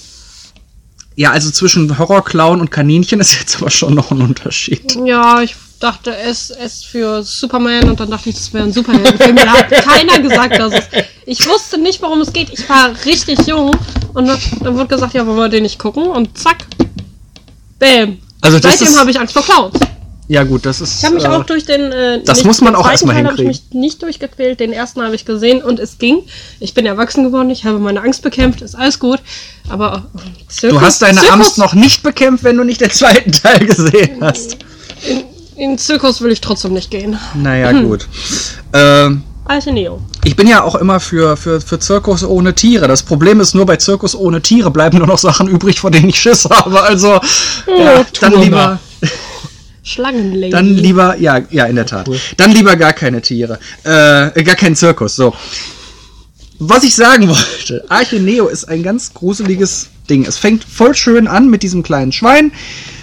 Ja, also zwischen Horrorclown und Kaninchen (laughs) ist jetzt aber schon noch ein Unterschied. Ja, ich dachte S, S für Superman und dann dachte ich, das wäre ein Superheldenfilm. Mir hat keiner gesagt, dass es. Ich wusste nicht, worum es geht. Ich war richtig jung und dann, wurde gesagt, ja, wollen wir den nicht gucken? Und zack. Bäm. Also Seitdem habe ich Angst vor Clowns. Ja gut, das ist. Ich habe mich äh, auch durch den. Äh, das nicht- muss man den auch zweiten erstmal Teil habe ich hinkriegen. mich nicht durchgequält. Den ersten habe ich gesehen und es ging. Ich bin erwachsen geworden. Ich habe meine Angst bekämpft. Ist alles gut. Aber äh, Zirkus, Du hast deine Zirkus, Angst noch nicht bekämpft, wenn du nicht den zweiten Teil gesehen hast. In den Zirkus will ich trotzdem nicht gehen. Naja, Hm. (clears throat) gut. Ähm, Neo. ich bin ja auch immer für, für, für Zirkus ohne Tiere. Das Problem ist nur, bei Zirkus ohne Tiere bleiben nur noch Sachen übrig, vor denen ich Schiss habe. Also, ja, dann lieber. Schlangenlady. Dann lieber, ja, ja, in der Tat. Dann lieber gar keine Tiere. Äh, gar keinen Zirkus, so. Was ich sagen (laughs) wollte, Arche Neo ist ein ganz gruseliges Ding. Es fängt voll schön an mit diesem kleinen Schwein,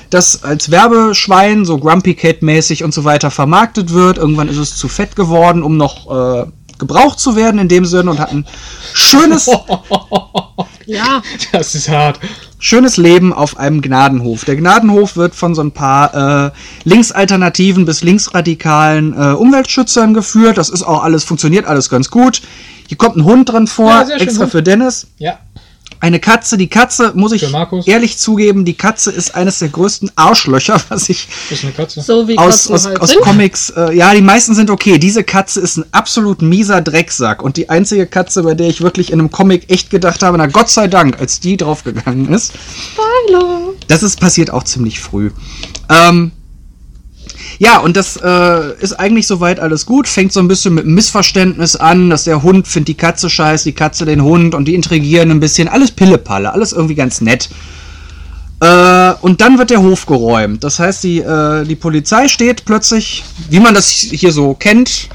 das als Werbeschwein, so Grumpy Cat-mäßig und so weiter vermarktet wird. Irgendwann ist es zu fett geworden, um noch äh, gebraucht zu werden in dem Sinne und hat ein schönes, (laughs) Ja, Das ist hart. Schönes Leben auf einem Gnadenhof. Der Gnadenhof wird von so ein paar äh, linksalternativen bis linksradikalen äh, Umweltschützern geführt. Das ist auch alles, funktioniert alles ganz gut. Hier kommt ein Hund drin vor, Ja, schön, extra Hund. für Dennis. Ja. Eine Katze, die Katze, muss ich ehrlich zugeben, die Katze ist eines der größten Arschlöcher, (laughs) was ich Das ist eine Katze. so wie aus, aus, halt aus. Comics, äh, ja, die meisten sind okay. Diese Katze ist ein absolut mieser Drecksack. Und die einzige Katze, bei der ich wirklich in einem Comic echt gedacht habe, na Gott sei Dank, als die draufgegangen ist, Spoiler. das ist passiert auch ziemlich früh. Ähm, ja, und das äh, ist eigentlich soweit alles gut. Fängt so ein bisschen mit Missverständnis an, dass der Hund findet die Katze scheiße, die Katze den Hund und die intrigieren ein bisschen. Alles Pillepalle, alles irgendwie ganz nett. Äh, und dann wird der Hof geräumt. Das heißt, die, äh, die Polizei steht plötzlich, wie man das hier so kennt,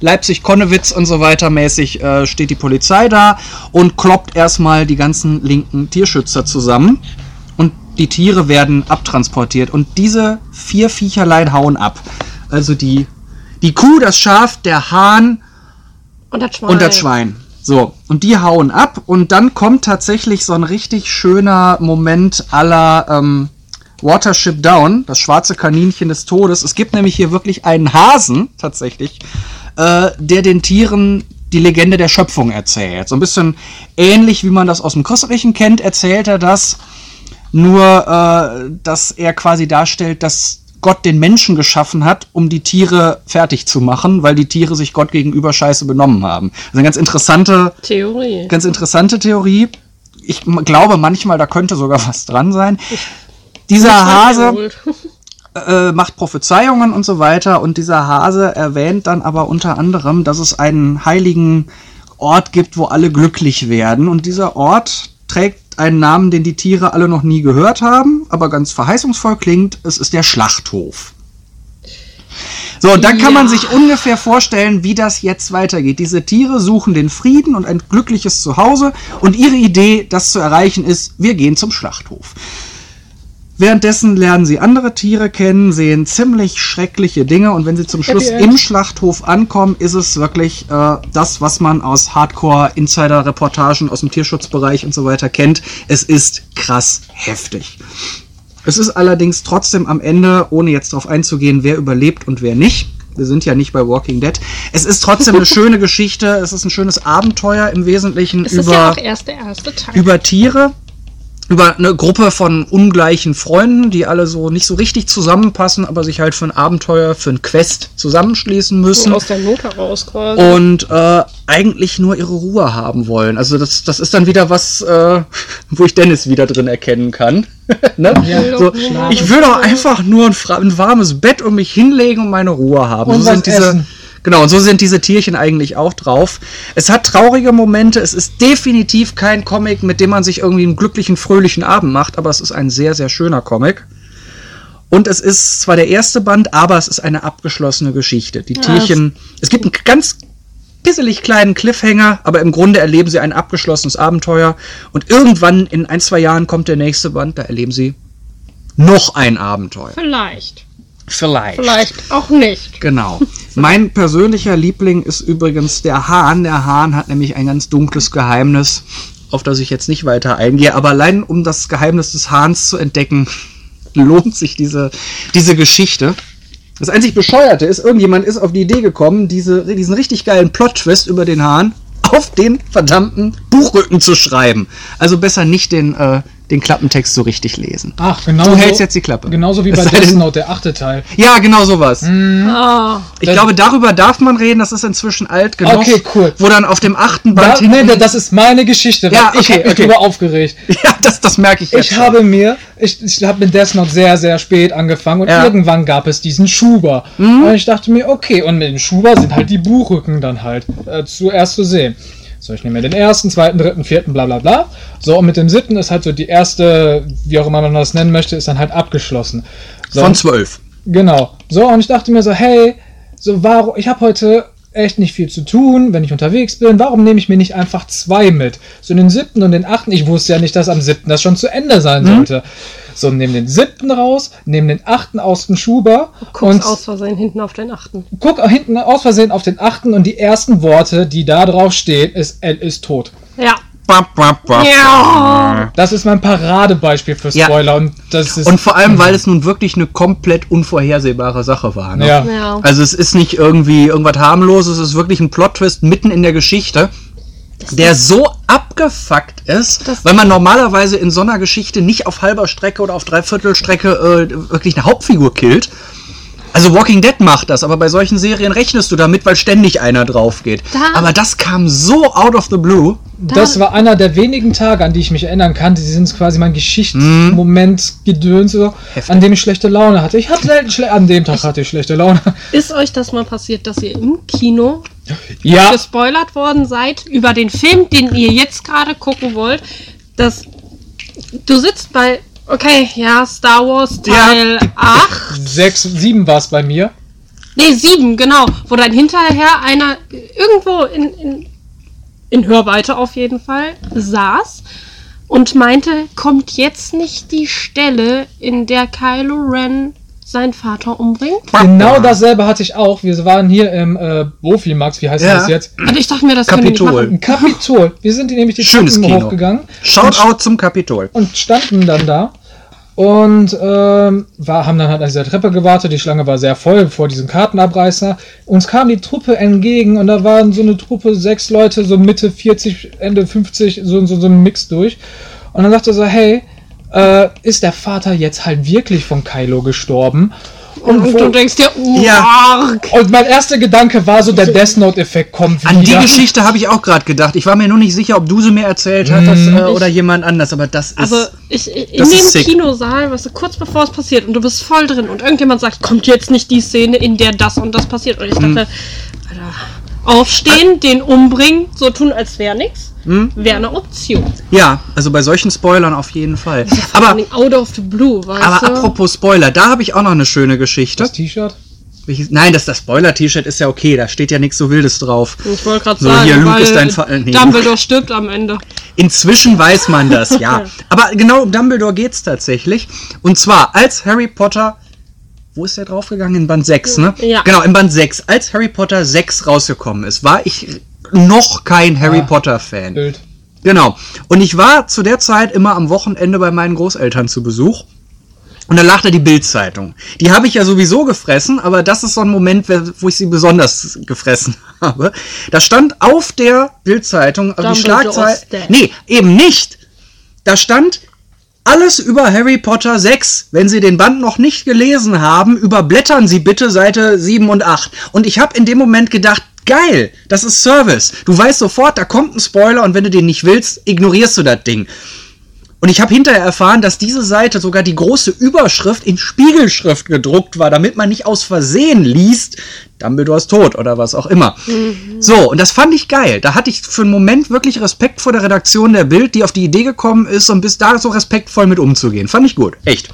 Leipzig-Konnewitz und so weiter mäßig, äh, steht die Polizei da und kloppt erstmal die ganzen linken Tierschützer zusammen. Die Tiere werden abtransportiert. Und diese vier Viecherlein hauen ab. Also die, die Kuh, das Schaf, der Hahn Und das Schwein. und das Schwein. So, und die hauen ab und dann kommt tatsächlich so ein richtig schöner Moment aller ähm, Watership Down, das schwarze Kaninchen des Todes. Es gibt nämlich hier wirklich einen Hasen, tatsächlich, äh, der den Tieren die Legende der Schöpfung erzählt. So ein bisschen ähnlich, wie man das aus dem Christlichen kennt, erzählt er das. Nur, äh, dass er quasi darstellt, dass Gott den Menschen geschaffen hat, um die Tiere fertig zu machen, weil die Tiere sich Gott gegenüber scheiße benommen haben. Also eine ganz interessante, Theorie. ganz interessante Theorie. Ich glaube manchmal, da könnte sogar was dran sein. Dieser Hase (laughs) äh, macht Prophezeiungen und so weiter. Und dieser Hase erwähnt dann aber unter anderem, dass es einen heiligen Ort gibt, wo alle glücklich werden. Und dieser Ort trägt einen Namen, den die Tiere alle noch nie gehört haben, aber ganz verheißungsvoll klingt. Es ist der Schlachthof. So, und dann kann man sich ungefähr vorstellen, wie das jetzt weitergeht. Diese Tiere suchen den Frieden und ein glückliches Zuhause und ihre Idee, das zu erreichen, ist, wir gehen zum Schlachthof. Währenddessen lernen sie andere Tiere kennen, sehen ziemlich schreckliche Dinge und wenn sie zum Schluss im Schlachthof ankommen, ist es wirklich äh, das, was man aus Hardcore-Insider-Reportagen aus dem Tierschutzbereich und so weiter kennt. Es ist krass heftig. Es ist allerdings trotzdem am Ende, ohne jetzt darauf einzugehen, wer überlebt und wer nicht. Wir sind ja nicht bei Walking Dead. Es ist trotzdem eine (laughs) schöne Geschichte. Es ist ein schönes Abenteuer im Wesentlichen Es ist über ja auch erst der erste über Tiere, über eine Gruppe von ungleichen Freunden, die alle so nicht so richtig zusammenpassen, aber sich halt für ein Abenteuer, für ein Quest zusammenschließen müssen aus der Not heraus quasi. und äh, eigentlich nur ihre Ruhe haben wollen. Also das, das ist dann wieder was, äh, (laughs) wo ich Dennis wieder drin erkennen kann. (laughs) ne? Ja, so, ich will doch einfach nur ein, ein warmes Bett um mich hinlegen und meine Ruhe haben. Und so sind diese, essen. Genau, und so sind diese Tierchen eigentlich auch drauf. Es hat traurige Momente, es ist definitiv kein Comic, mit dem man sich irgendwie einen glücklichen, fröhlichen Abend macht, aber es ist ein sehr, sehr schöner Comic. Und es ist zwar der erste Band, aber es ist eine abgeschlossene Geschichte. Die Tierchen, es gibt einen ganz pisselig kleinen Cliffhanger, aber im Grunde erleben sie ein abgeschlossenes Abenteuer. Und irgendwann in ein, zwei Jahren kommt der nächste Band, da erleben sie noch ein Abenteuer. Vielleicht. Vielleicht. Vielleicht auch nicht. Genau. Mein persönlicher Liebling ist übrigens der Hahn. Der Hahn hat nämlich ein ganz dunkles Geheimnis, auf das ich jetzt nicht weiter eingehe. Aber allein um das Geheimnis des Hahns zu entdecken, (laughs) lohnt sich diese, diese Geschichte. Das einzig Bescheuerte ist, irgendjemand ist auf die Idee gekommen, diese, diesen richtig geilen Plot-Twist über den Hahn auf den verdammten Buchrücken zu schreiben. Also besser nicht den, äh, den Klappentext so richtig lesen. Ach, genau. Du so, hältst jetzt die Klappe. Genauso wie bei Death Note, der achte Teil. Ja, genau sowas. Ah, Ich Das- glaube, darüber darf man reden, das ist inzwischen alt genug. Okay, cool. Wo dann auf dem achten Da, Band nee, hinten- das ist meine Geschichte. Ja, ich okay, habe mich okay. drüber aufgeregt. (laughs) Ja, das, das merke ich jetzt. Ich schon. habe mir, ich, ich habe mit Death Note sehr, sehr spät angefangen und Ja. Mhm. irgendwann gab es diesen Schuber. Und ich dachte mir, okay, und mit dem Schuber sind halt die Buchrücken dann halt äh, zuerst zu sehen. So, ich nehme mir den ersten, zweiten, dritten, vierten, bla bla bla. So, und mit dem siebten ist halt so die erste, wie auch immer man das nennen möchte, ist dann halt abgeschlossen. So, Von zwölf. Genau. So, und ich dachte mir so, hey, so warum, ich habe heute echt nicht viel zu tun, wenn ich unterwegs bin, warum nehme ich mir nicht einfach zwei mit? So den siebten und den achten, ich wusste ja nicht, dass am siebten das schon zu Ende sein sollte. So, nehme den siebten raus, nehme den achten aus dem Schuber und guck's aus Versehen hinten auf den achten. guck hinten aus Versehen auf den achten und die ersten Worte, die da drauf stehen, ist L ist tot. Ja. Bap, bap, bap. Ja. Das ist mein Paradebeispiel für Ja. Spoiler und das ist Und vor allem, weil es nun wirklich eine komplett unvorhersehbare Sache war. Ne? ja. Ja. Also es ist nicht irgendwie irgendwas harmloses, es ist wirklich ein Plot-Twist mitten in der Geschichte, der so abgefuckt ist, weil man normalerweise in so einer Geschichte nicht auf halber Strecke oder auf Dreiviertelstrecke äh, wirklich eine Hauptfigur killt. Also Walking Dead macht das, aber bei solchen Serien rechnest du damit, weil ständig einer drauf geht. Da- aber das kam so out of the blue. Das war einer der wenigen Tage, an die ich mich erinnern kann. Die sind quasi mein Geschichtsmoment gedöns, so, Heftig. an dem ich schlechte Laune hatte. Ich hatte selten schle an dem Tag hatte ich schlechte Laune. Ist euch das mal passiert, dass ihr im Kino Ja, gespoilert worden seid über den Film, den ihr jetzt gerade gucken wollt? Dass du sitzt bei, okay, ja, Star Wars Teil 8. sechs, sieben war es bei mir. Nee, sieben, genau. Wo dann hinterher einer irgendwo in, in, in Hörweite auf jeden Fall saß und meinte, kommt jetzt nicht die Stelle, in der Kylo Ren seinen Vater umbringt? Genau dasselbe hatte ich auch. Wir waren hier im äh, Bofimax, wie heißt Ja. das jetzt? Und ich dachte mir, das können die nicht Kapitol. Kapitol. Wir sind nämlich die Schönes Treppen Kino. hochgegangen Shoutout zum Kapitol. und standen dann da und ähm, war, haben dann halt an dieser Treppe gewartet. Die Schlange war sehr voll vor diesem Kartenabreißer. Uns kam die Truppe entgegen und da waren so eine Truppe, sechs Leute, so Mitte 40, Ende 50, so, so, so ein Mix durch. Und dann sagte er so, hey, äh, ist der Vater jetzt halt wirklich von Kylo gestorben? Und, Und du denkst dir, oh, Ja. arg. Und mein erster Gedanke war so, der Death Note-Effekt kommt wieder. An die Geschichte habe ich auch gerade gedacht. Ich war mir nur nicht sicher, ob du sie mir erzählt hattest äh, oder jemand anders, aber das ist. Also ich, ich in dem. Kinosaal, weißt du, kurz bevor es passiert und du bist voll drin und irgendjemand sagt, kommt jetzt nicht die Szene, in der das und das passiert. Und ich Mhm. dachte, Alter, aufstehen, den umbringen, so tun, als wäre nichts, Mhm. wäre eine Option. ja, also bei solchen Spoilern auf jeden Fall. Aber, out of the blue, weißt aber du? apropos Spoiler, da habe ich auch noch eine schöne Geschichte. Das T-Shirt? Nein, das, das Spoiler-T-Shirt ist ja okay, da steht ja nichts so Wildes drauf. Ich wollte gerade So, sagen, hier, Luke weil ist dein äh, nee, Dumbledore stirbt am Ende. Inzwischen weiß man das, ja. (laughs) Aber genau um Dumbledore geht's tatsächlich. Und zwar, als Harry Potter. Wo ist der draufgegangen? In Band 6, ne? Ja. Genau, in Band 6. Als Harry Potter 6 rausgekommen ist, war ich noch kein Harry Ah. Potter-Fan. Bild. Genau. Und ich war zu der Zeit immer am Wochenende bei meinen Großeltern zu Besuch. Und da lag da die Bildzeitung. Die habe ich ja sowieso gefressen, aber das ist so ein Moment, wo ich sie besonders gefressen (laughs) habe. Da stand auf der Bildzeitung die Dumbledore's Schlagzeile. Nee, eben nicht. Da stand alles über Harry Potter 6. Wenn Sie den Band noch nicht gelesen haben, überblättern Sie bitte Seite 7 und 8. Und ich habe in dem Moment gedacht, geil, das ist Service. Du weißt sofort, da kommt ein Spoiler und wenn du den nicht willst, ignorierst du das Ding. Und ich habe hinterher erfahren, dass diese Seite sogar die große Überschrift in Spiegelschrift gedruckt war, damit man nicht aus Versehen liest, Dumbledore ist tot oder was auch immer. So, und das fand ich geil. Da hatte ich für einen Moment wirklich Respekt vor der Redaktion der Bild, die auf die Idee gekommen ist, und bis da so respektvoll mit umzugehen. Fand ich gut. Echt.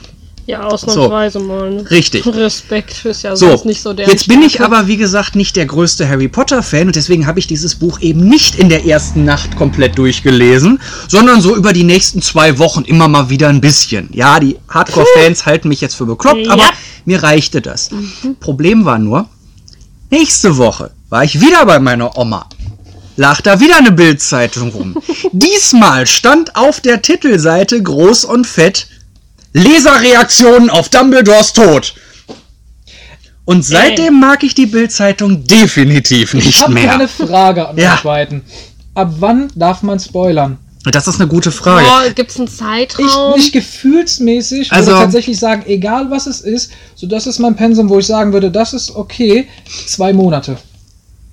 Ja, ausnahmsweise mal. Ne? Richtig. Respekt ist ja So, sonst nicht so der. jetzt bin ich aber, wie gesagt, nicht der größte Harry Potter-Fan und deswegen habe ich dieses Buch eben nicht in der ersten Nacht komplett durchgelesen, sondern so über die nächsten zwei Wochen immer mal wieder ein bisschen. Ja, die Hardcore-Fans halten mich jetzt für bekloppt, Ja. aber mir reichte das. Problem war nur, nächste Woche war ich wieder bei meiner Oma. Lag da wieder eine Bildzeitung rum. (laughs) Diesmal stand auf der Titelseite groß und fett Leserreaktionen auf Dumbledores Tod. Und seitdem mag ich die Bildzeitung definitiv Ich nicht habe mehr. eine Frage an Ja. euch beiden. Ab wann darf man spoilern? Das ist eine gute Frage. Oh, Gibt es einen Ich Zeitraum? nicht gefühlsmäßig, Also- würde tatsächlich sagen, egal was es ist, so das ist mein Pensum, wo ich sagen würde, das ist okay, zwei Monate.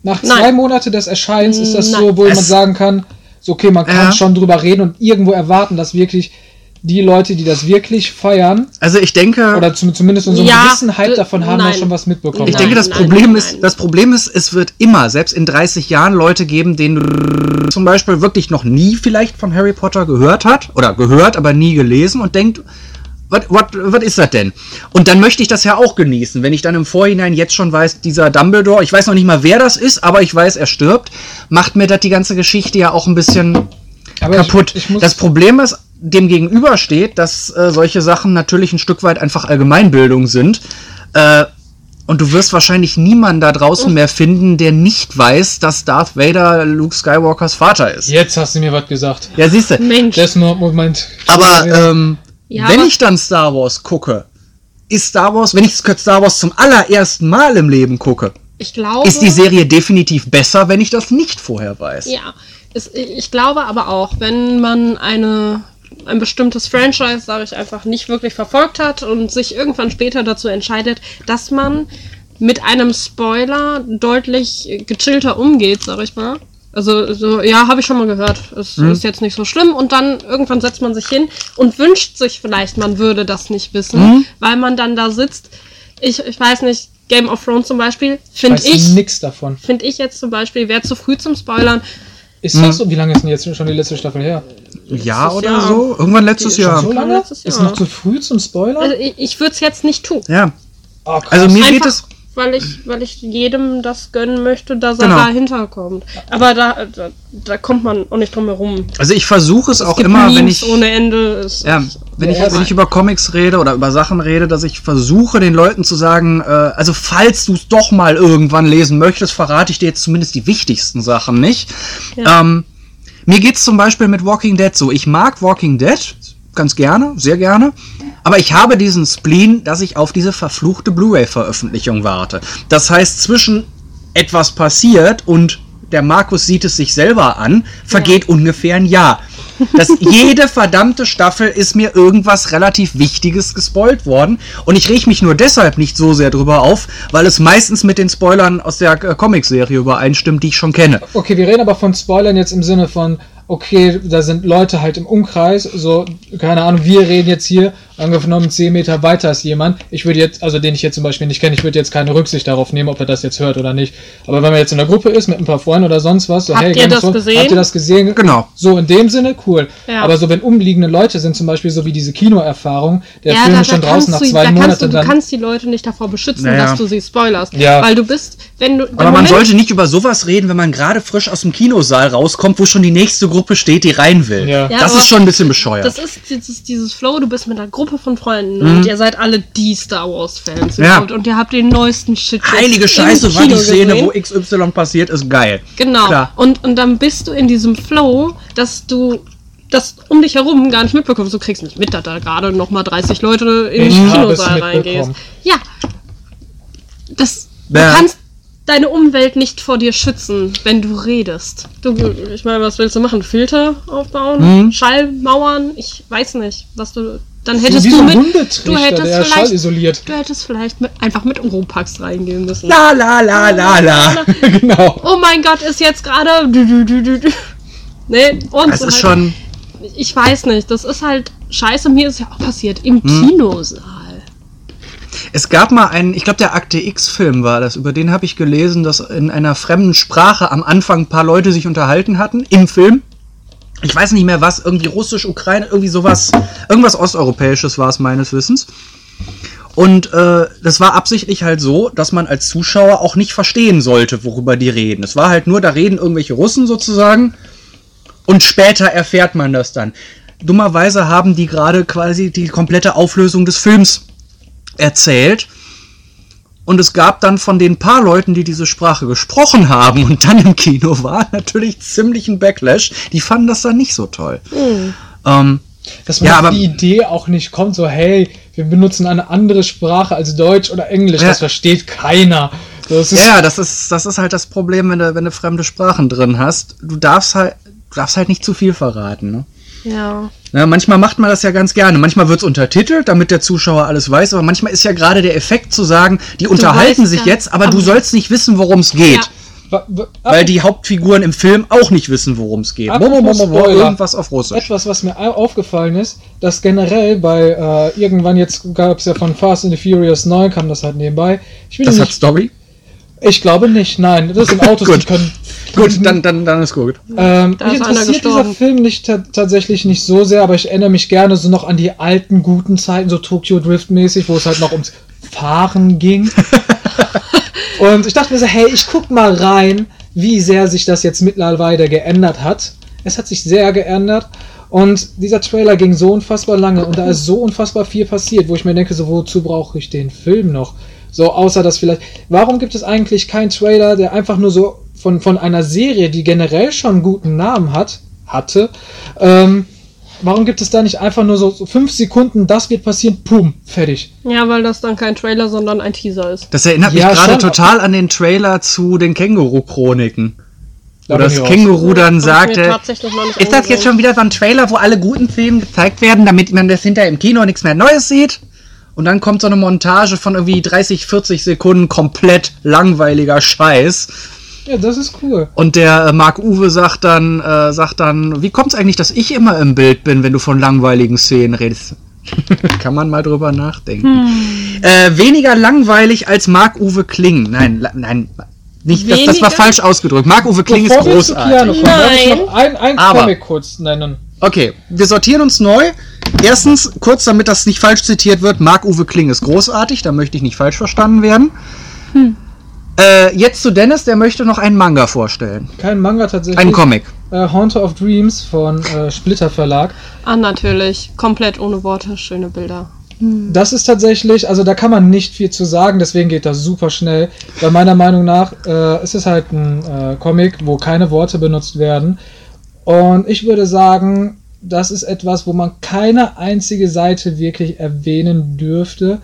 Nach Nein. zwei Monate des Erscheins ist das so, Nein. wo man Es- sagen kann, so okay, man kann Ja. schon drüber reden und irgendwo erwarten, dass wirklich die Leute, die das wirklich feiern, Also ich denke, oder zum, zumindest so einen Ja, gewissen Hype davon haben, nein. auch schon was mitbekommen. ich Nein, denke, das nein, Problem nein, ist, das Problem ist, es wird immer, selbst in 30 Jahren, Leute geben, denen du zum Beispiel wirklich noch nie vielleicht von Harry Potter gehört hat oder gehört, aber nie gelesen und denkt, was was ist das denn? Und dann möchte ich das ja auch genießen, wenn ich dann im Vorhinein jetzt schon weiß, dieser Dumbledore, ich weiß noch nicht mal, wer das ist, aber ich weiß, er stirbt, macht mir das die ganze Geschichte ja auch ein bisschen Aber kaputt. Ich, ich muss, das Problem ist, dem gegenüber steht, dass äh, solche Sachen natürlich ein Stück weit einfach Allgemeinbildung sind. Äh, und du wirst wahrscheinlich niemanden da draußen mehr finden, der nicht weiß, dass Darth Vader Luke Skywalkers Vater ist. jetzt hast du mir was gesagt. Ja, siehst du. Mensch. Das Mo- Moment. Aber ähm, Ja, wenn aber- ich dann Star Wars gucke, ist Star Wars, wenn ich Star Wars zum allerersten Mal im Leben gucke, ich glaube. ist die Serie definitiv besser, wenn ich das nicht vorher weiß. Ja, es, ich glaube aber auch, wenn man eine, ein bestimmtes Franchise, sage ich einfach, nicht wirklich verfolgt hat und sich irgendwann später dazu entscheidet, dass man mit einem Spoiler deutlich gechillter umgeht, sag ich mal. Also, so, ja, habe ich schon mal gehört. Es ist jetzt nicht so schlimm. Und dann irgendwann setzt man sich hin und wünscht sich vielleicht, man würde das nicht wissen, weil man dann da sitzt. Ich, ich weiß nicht, Game of Thrones zum Beispiel, finde ich, nix davon. finde ich jetzt zum Beispiel, wäre zu früh zum Spoilern. Ist das so? Wie lange ist denn jetzt schon die letzte Staffel her? Ja Letztes oder Jahr. so? Irgendwann letztes Jahr. so lange? letztes Ist Jahr. noch zu früh zum Spoilern? Also ich, ich würde es jetzt nicht tun. Ja. Krass. Also mir geht Einfach, es. Weil ich, weil ich jedem das gönnen möchte, dass er Genau. dahinter kommt. Aber da, da, da kommt man auch nicht drum herum. Also ich versuche es auch gibt immer, wenn Memes ich. ohne Ende. Es, Ja, wenn Ja, ich, wenn ich über Comics rede oder über Sachen rede, dass ich versuche, den Leuten zu sagen, äh, also falls du es doch mal irgendwann lesen möchtest, verrate ich dir jetzt zumindest die wichtigsten Sachen nicht. Ähm, mir geht's zum Beispiel mit Walking Dead so. Ich mag Walking Dead ganz gerne, sehr gerne. Aber ich habe diesen Spleen, dass ich auf diese verfluchte Blu-ray-Veröffentlichung warte. Das heißt, zwischen etwas passiert und der Markus sieht es sich selber an, vergeht ungefähr ein Jahr. dass (laughs) jede verdammte Staffel ist mir irgendwas relativ Wichtiges gespoilt worden. Und ich reg mich nur deshalb nicht so sehr drüber auf, weil es meistens mit den Spoilern aus der äh, Comicserie übereinstimmt, die ich schon kenne. Okay, wir reden aber von Spoilern jetzt im Sinne von, okay, da sind Leute halt im Umkreis, so, keine Ahnung, wir reden jetzt hier, angenommen 10 Meter weiter ist jemand. Ich würde jetzt, also den ich jetzt zum Beispiel nicht kenne, ich würde jetzt keine Rücksicht darauf nehmen, ob er das jetzt hört oder nicht. Aber wenn man jetzt in der Gruppe ist mit ein paar Freunden oder sonst was, so, Habt ihr Game of das Thrones, gesehen? Habt ihr das gesehen? Genau. So in dem Sinne, cool. Ja. Aber so, wenn umliegende Leute sind, zum Beispiel so wie diese Kinoerfahrung, der Film ist schon draußen nach du, zwei da kannst Monaten, du, du dann. kannst die Leute nicht davor beschützen, Naja. dass du sie spoilerst. Ja. Weil du bist, wenn du. Aber man sollte nicht über sowas reden, wenn man gerade frisch aus dem Kinosaal rauskommt, wo schon die nächste Gruppe steht, die rein will. Ja. Ja, das ist schon ein bisschen bescheuert. Das ist dieses, dieses Flow, du bist mit einer Gruppe von Freunden und ihr seid alle die Star Wars-Fans Mhm. Ja. und ihr habt den neuesten Shit. Heilige Scheiße, war die Szene, gesehen. wo XY passiert, ist geil. Genau. Klar. Und, und dann bist du in diesem Flow, dass du das um dich herum gar nicht mitbekommst. Du kriegst nicht mit, dass da gerade noch mal 30 Leute in den Kinosaal reingehst. Ja. Das, du Ja. kannst deine Umwelt nicht vor dir schützen, wenn du redest. Du, ich meine, was willst du machen? Filter aufbauen? Mhm. Schallmauern? Ich weiß nicht, was du. Dann hättest du mit. Du hättest der vielleicht. Du hättest vielleicht mit, einfach mit Oropax reingehen müssen. La la la la la. (laughs) genau. Oh mein Gott, ist jetzt gerade. Nee, und Es so ist halt- schon. Ich weiß nicht, das ist halt scheiße. Mir ist ja auch passiert im Hm. Kinosaal. Es gab mal einen, ich glaube, der Akte X-Film war das, über den habe ich gelesen, dass in einer fremden Sprache am Anfang ein paar Leute sich unterhalten hatten im Film. Ich weiß nicht mehr was, irgendwie Russisch, Ukraine, irgendwie sowas, irgendwas Osteuropäisches war es meines Wissens. Und äh, das war absichtlich halt so, dass man als Zuschauer auch nicht verstehen sollte, worüber die reden. Es war halt nur, da reden irgendwelche Russen sozusagen und später erfährt man das dann. Dummerweise haben die gerade quasi die komplette Auflösung des Films erzählt. Und es gab dann von den paar Leuten, die diese Sprache gesprochen haben und dann im Kino waren, natürlich ziemlich ein Backlash. Die fanden das dann nicht so toll. Ähm, Dass man Ja, auf aber- die Idee auch nicht kommt, so, hey, wir benutzen eine andere Sprache als Deutsch oder Englisch, Ja. das versteht keiner. Das ist, ja, das ist, das ist halt das Problem, wenn du, wenn du fremde Sprachen drin hast. Du darfst halt, du darfst halt nicht zu viel verraten. Ne? Ja. Na, manchmal macht man das ja ganz gerne. Manchmal wird es untertitelt, damit der Zuschauer alles weiß. Aber manchmal ist ja gerade der Effekt zu sagen, die unterhalten weißt sich jetzt, aber aber- du sollst nicht wissen, worum es geht. Ja. Weil die Hauptfiguren im Film auch nicht wissen, worum es geht. Spoiler. Irgendwas auf Russisch. Etwas, was mir au- aufgefallen ist, dass generell bei äh, irgendwann jetzt gab es ja von Fast and the Furious 9 kam das halt nebenbei. Ich, will Das hat nicht, Story? ich glaube nicht, nein. Das sind Autos, die (laughs) können. Gut, dann, dann, dann ist gut. Ähm, Da mich ist interessiert dieser. Film nicht ta tatsächlich nicht so sehr, aber ich erinnere mich gerne so noch an die alten guten Zeiten, so Tokyo Drift mäßig, wo es halt noch ums Fahren ging. (laughs) Und ich dachte mir so, hey, ich guck mal rein, wie sehr sich das jetzt mittlerweile geändert hat. Es hat sich sehr geändert. Und dieser Trailer ging so unfassbar lange und da ist so unfassbar viel passiert, wo ich mir denke, so wozu brauche ich den Film noch? So, außer dass vielleicht. Warum gibt es eigentlich keinen Trailer, der einfach nur so von, von einer Serie, die generell schon einen guten Namen hat, hatte, ähm, warum gibt es da nicht einfach nur so, so fünf Sekunden, das wird passieren, pum, fertig. Ja, weil das dann kein Trailer, sondern ein Teaser ist. Das erinnert Ja, mich gerade total an den Trailer zu den Känguru-Chroniken. Da Wo bin das. Känguru dann sagte, ist das jetzt schon wieder so ein Trailer, wo alle guten Filme gezeigt werden, damit man das hinterher im Kino nichts mehr Neues sieht? Und dann kommt so eine Montage von irgendwie 30, 40 Sekunden komplett langweiliger Scheiß. Ja, das ist cool. Und der äh, Marc Uwe sagt dann, äh, sagt dann, wie kommt es eigentlich, dass ich immer im Bild bin, wenn du von langweiligen Szenen redest? (laughs) Kann man mal drüber nachdenken. Äh, weniger langweilig als Marc Uwe Kling. Nein, la- nein, nicht, das, das war falsch ausgedrückt. Marc Uwe Kling ist Bevor Keanu großartig. kommen, Nein. noch ein, ein Aber- Comic kurz nennen. Okay, wir sortieren uns neu. Erstens, kurz damit das nicht falsch zitiert wird, Marc-Uwe Kling ist großartig, da möchte ich nicht falsch verstanden werden. Äh, jetzt zu Dennis, der möchte noch einen Manga vorstellen. Kein Manga tatsächlich. Einen Comic. Äh, Haunter of Dreams von äh, Splitter Verlag. Ah, natürlich. Komplett ohne Worte, schöne Bilder. Das ist tatsächlich, also da kann man nicht viel zu sagen, deswegen geht das super schnell. Weil meiner Meinung nach äh, ist es halt ein äh, Comic, wo keine Worte benutzt werden. Und ich würde sagen, das ist etwas, wo man keine einzige Seite wirklich erwähnen dürfte.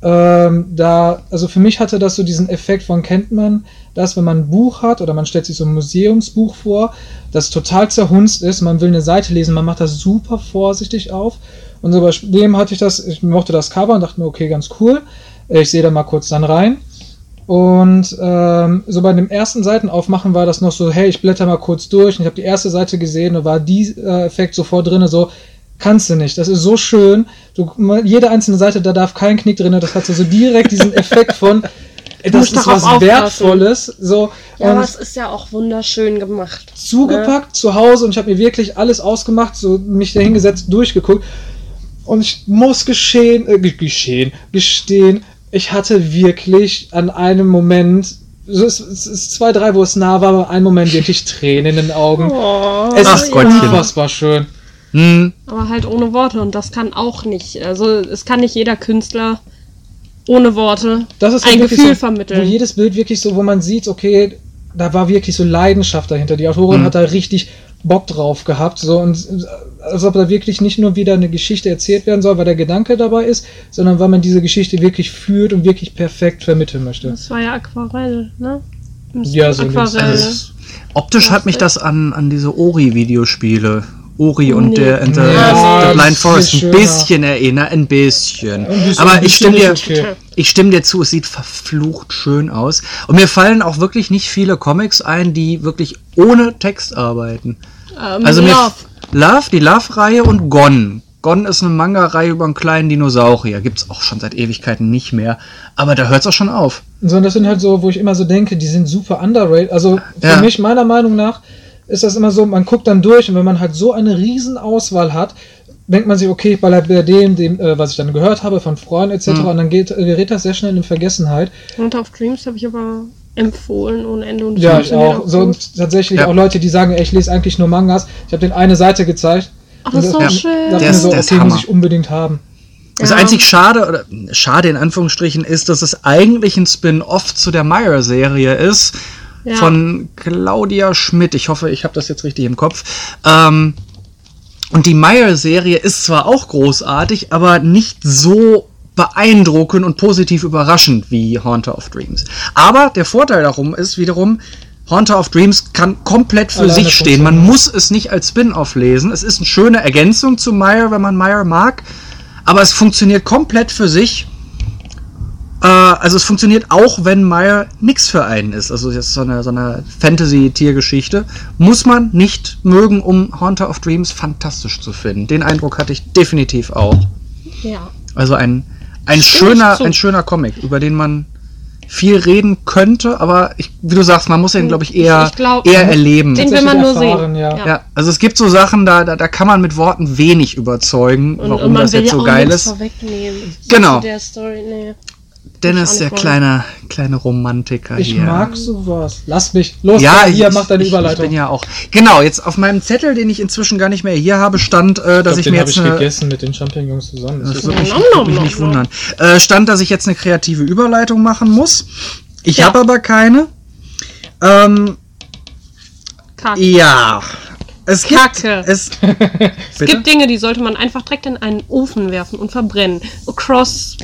Ähm, da, also für mich hatte das so diesen Effekt von, kennt man das, wenn man ein Buch hat oder man stellt sich so ein Museumsbuch vor, das total zerhunzt ist, man will eine Seite lesen, man macht das super vorsichtig auf. Und so bei dem hatte ich das, ich mochte das Cover und dachte mir, okay, ganz cool. Ich sehe da mal kurz dann rein. Und ähm, so bei dem ersten Seitenaufmachen war das noch so, hey, ich blätter mal kurz durch und ich habe die erste Seite gesehen und war dieser Effekt sofort drin, so, kannst du nicht. Das ist so schön. Du, jede einzelne Seite, da darf kein Knick drin, das hat so direkt diesen Effekt von, (laughs) das ist was aufpassen. Wertvolles. So, Ja, aber es ist ja auch wunderschön gemacht. zugepackt zu Hause und ich habe mir wirklich alles ausgemacht, so mich da hingesetzt, durchgeguckt. Und ich muss geschehen, äh, ge- geschehen, gestehen, ich hatte wirklich an einem Moment, so es, es ist zwei, drei, wo es nah war, aber einen Moment wirklich Tränen in den Augen. Oh, es ist Gottchen. unfassbar schön. Hm, Aber halt ohne Worte und das kann auch nicht. Also es kann nicht jeder Künstler ohne Worte Das ist ein halt wirklich Gefühl so, vermitteln. Wo jedes Bild wirklich so, wo man sieht, okay, da war wirklich so Leidenschaft dahinter. Die Mhm. Autorin hat da richtig Bock drauf gehabt. So, und als ob da wirklich nicht nur wieder eine Geschichte erzählt werden soll, weil der Gedanke dabei ist, sondern weil man diese Geschichte wirklich fühlt und wirklich perfekt vermitteln möchte. Das war ja Aquarell, ne? Ja, so Aquarell. also, optisch hat mich das an, an diese Ori-Videospiele. Ori und Nee. der and the, Ja, the Blind Forest ein bisschen erinnert, ein bisschen. Ein bisschen, Aber ein ich stimme dir, okay. ich stimme dir zu, es sieht verflucht schön aus. Und mir fallen auch wirklich nicht viele Comics ein, die wirklich ohne Text arbeiten. ähm, Also mir Love. Love, die Love-Reihe und Gon. Gon ist eine Manga-Reihe über einen kleinen Dinosaurier. Gibt's auch schon seit Ewigkeiten nicht mehr. Aber da hört's auch schon auf. So, und das sind halt so, wo ich immer so denke, die sind super underrated. Also für Ja. mich, meiner Meinung nach, ist das immer so, man guckt dann durch und wenn man halt so eine riesen Auswahl hat, denkt man sich, okay, ich baller bei dem, dem äh, was ich dann gehört habe von Freunden etc. Mhm. und dann geht, äh, gerät das sehr schnell in Vergessenheit. Hunter of Dreams habe ich aber empfohlen ohne Ende. Und Ja, ich auch. So, und tatsächlich Ja. auch Leute, die sagen, ey, ich lese eigentlich nur Mangas. Ich habe den eine Seite gezeigt. Ach, das ist so Ja. schön. Der ist- so, der ist okay, muss Hammer. ich unbedingt haben. Das Ja. einzig Schade, oder schade in Anführungsstrichen, ist, dass es eigentlich ein Spin-off zu der Meyer-Serie ist. Ja. Von Claudia Schmidt. Ich hoffe, ich habe das jetzt richtig im Kopf. Ähm, und die Meyer-Serie ist zwar auch großartig, aber nicht so beeindruckend und positiv überraschend wie Haunter of Dreams. Aber der Vorteil darum ist wiederum, Haunter of Dreams kann komplett für Alleine sich stehen. Man muss es nicht als Spin-off lesen. Es ist eine schöne Ergänzung zu Meyer, wenn man Meyer mag. Aber es funktioniert komplett für sich. Äh, also es funktioniert auch, wenn Meyer nix für einen ist. Also jetzt so eine, so eine Fantasy-Tiergeschichte. Muss man nicht mögen, um Haunter of Dreams fantastisch zu finden. Den Eindruck hatte ich definitiv auch. Ja. Also ein, ein, Stimme schöner, ein schöner Comic, über den man viel reden könnte, aber ich, wie du sagst, man muss den, glaube ich, eher, Ich glaub, eher erleben. Den will man nur erfahren, sehen. ja. Ja, also es gibt so Sachen, da, da, da kann man mit Worten wenig überzeugen, Und, warum und man das will jetzt ja so auch geil nichts ist. vorwegnehmen. Genau. Zu der Story, nee. Dennis, der kleine, kleine Romantiker Ich hier. mag sowas. Lass mich. Los, ja, hier, ich, mach deine ich, Überleitung. Ich bin ja auch. Genau, jetzt auf meinem Zettel, den ich inzwischen gar nicht mehr hier habe, stand, äh, dass ich ich, glaub, mir den habe jetzt ich eine, gegessen mit den Champignons zusammen. Das Das würde mich, Nom, mich nom, nicht nom. wundern. Äh, stand, dass ich jetzt eine kreative Überleitung machen muss. Ich Ja. habe aber keine. Ähm, Kacke. ja. Es gibt, Kacke. Es, (laughs) Es gibt Dinge, die sollte man einfach direkt in einen Ofen werfen und verbrennen. Cross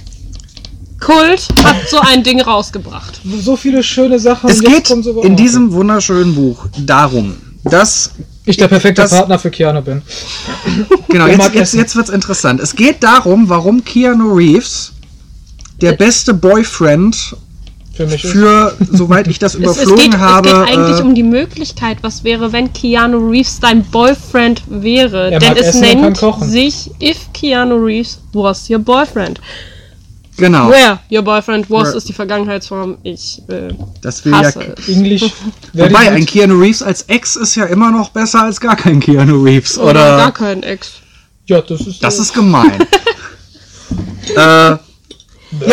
Kult hat so ein Ding rausgebracht. so viele schöne Sachen. es geht in diesem wunderschönen Buch darum, dass ich der perfekte das- Partner für Keanu bin. Genau, (laughs) jetzt, jetzt, jetzt wird's interessant. Es geht darum, warum Keanu Reeves der beste Boyfriend Für mich ist. für, soweit ich das Es, es, überflogen geht, habe. es geht eigentlich äh, um die Möglichkeit, was wäre, wenn Keanu Reeves dein Boyfriend wäre. Er Denn mag es essen nennt sich If Keanu Reeves was your boyfriend. Genau. Where your boyfriend was Where- ist die Vergangenheitsform. Ich äh, Das will ja. hasse es. Englisch. (laughs) Wobei, ein Keanu Reeves als Ex ist ja immer noch besser als gar kein Keanu Reeves. Oder, Oder, gar kein Ex. Ja, das ist. das so. ist gemein. (laughs) äh, ja,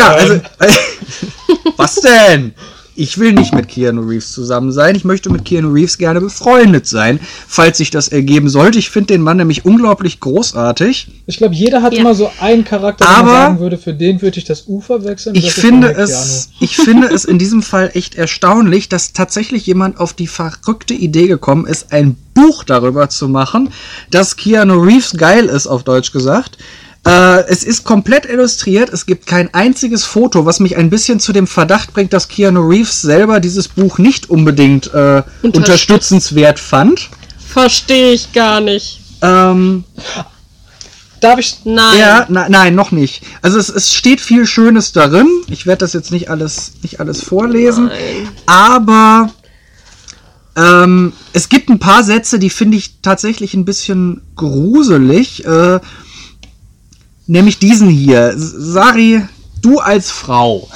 also. (laughs) was denn? Ich will nicht mit Keanu Reeves zusammen sein. Ich möchte mit Keanu Reeves gerne befreundet sein, falls sich das ergeben sollte. Ich finde den Mann nämlich unglaublich großartig. Ich glaube, jeder hat Ja. immer so einen Charakter, den Aber- man sagen würde, für den würde ich das Ufer wechseln. Ich finde es, ich finde es in diesem Fall echt erstaunlich, dass tatsächlich jemand auf die verrückte Idee gekommen ist, ein Buch darüber zu machen, dass Keanu Reeves geil ist, auf Deutsch gesagt. Äh, es ist komplett illustriert. Es gibt kein einziges Foto, was mich ein bisschen zu dem Verdacht bringt, dass Keanu Reeves selber dieses Buch nicht unbedingt äh, unterstützenswert fand. Verstehe ich gar nicht. Ähm, Darf ich. Nein. ja, na, nein, noch nicht. Also es, es steht viel Schönes darin. Ich werde das jetzt nicht alles, nicht alles vorlesen. Nein. Aber ähm, es gibt ein paar Sätze, die finde ich tatsächlich ein bisschen gruselig. Äh, nämlich diesen hier. Sari, du als Frau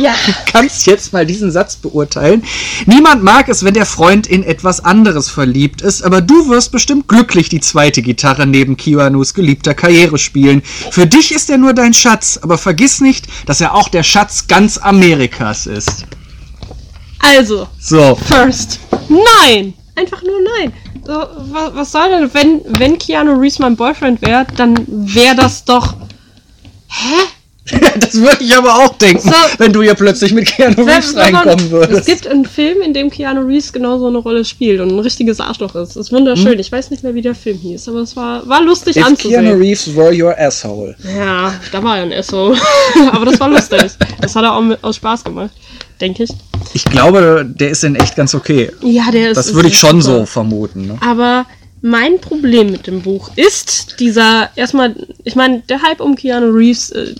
Ja. (laughs) kannst jetzt mal diesen Satz beurteilen. Niemand mag es, wenn der Freund in etwas anderes verliebt ist, aber du wirst bestimmt glücklich die zweite Gitarre neben Kiwanus geliebter Karriere spielen. Für dich ist er nur dein Schatz, aber vergiss nicht, dass er auch der Schatz ganz Amerikas ist. Also, So. first. Nein! Einfach nur nein. So, was, was soll denn, wenn, wenn Keanu Reeves mein Boyfriend wäre, dann wäre das doch. Hä? (laughs) Das würde ich aber auch denken, So. wenn du hier plötzlich mit Keanu Reeves Wenn- reinkommen würdest. Es gibt einen Film, in dem Keanu Reeves genau so eine Rolle spielt und ein richtiges Arschloch ist. Das ist wunderschön. Ich weiß nicht mehr, wie der Film hieß, aber es war, war lustig If anzusehen. Keanu Reeves were your asshole. Ja, da war er ein Esso. (laughs) aber das war lustig. Das hat er auch mit, aus Spaß gemacht, denke ich. Ich glaube, der ist in echt ganz okay. Ja, der ist. Das würde ich schon super. so vermuten. Ne? Aber mein Problem mit dem Buch ist dieser, erstmal, ich meine, der Hype um Keanu Reeves, äh,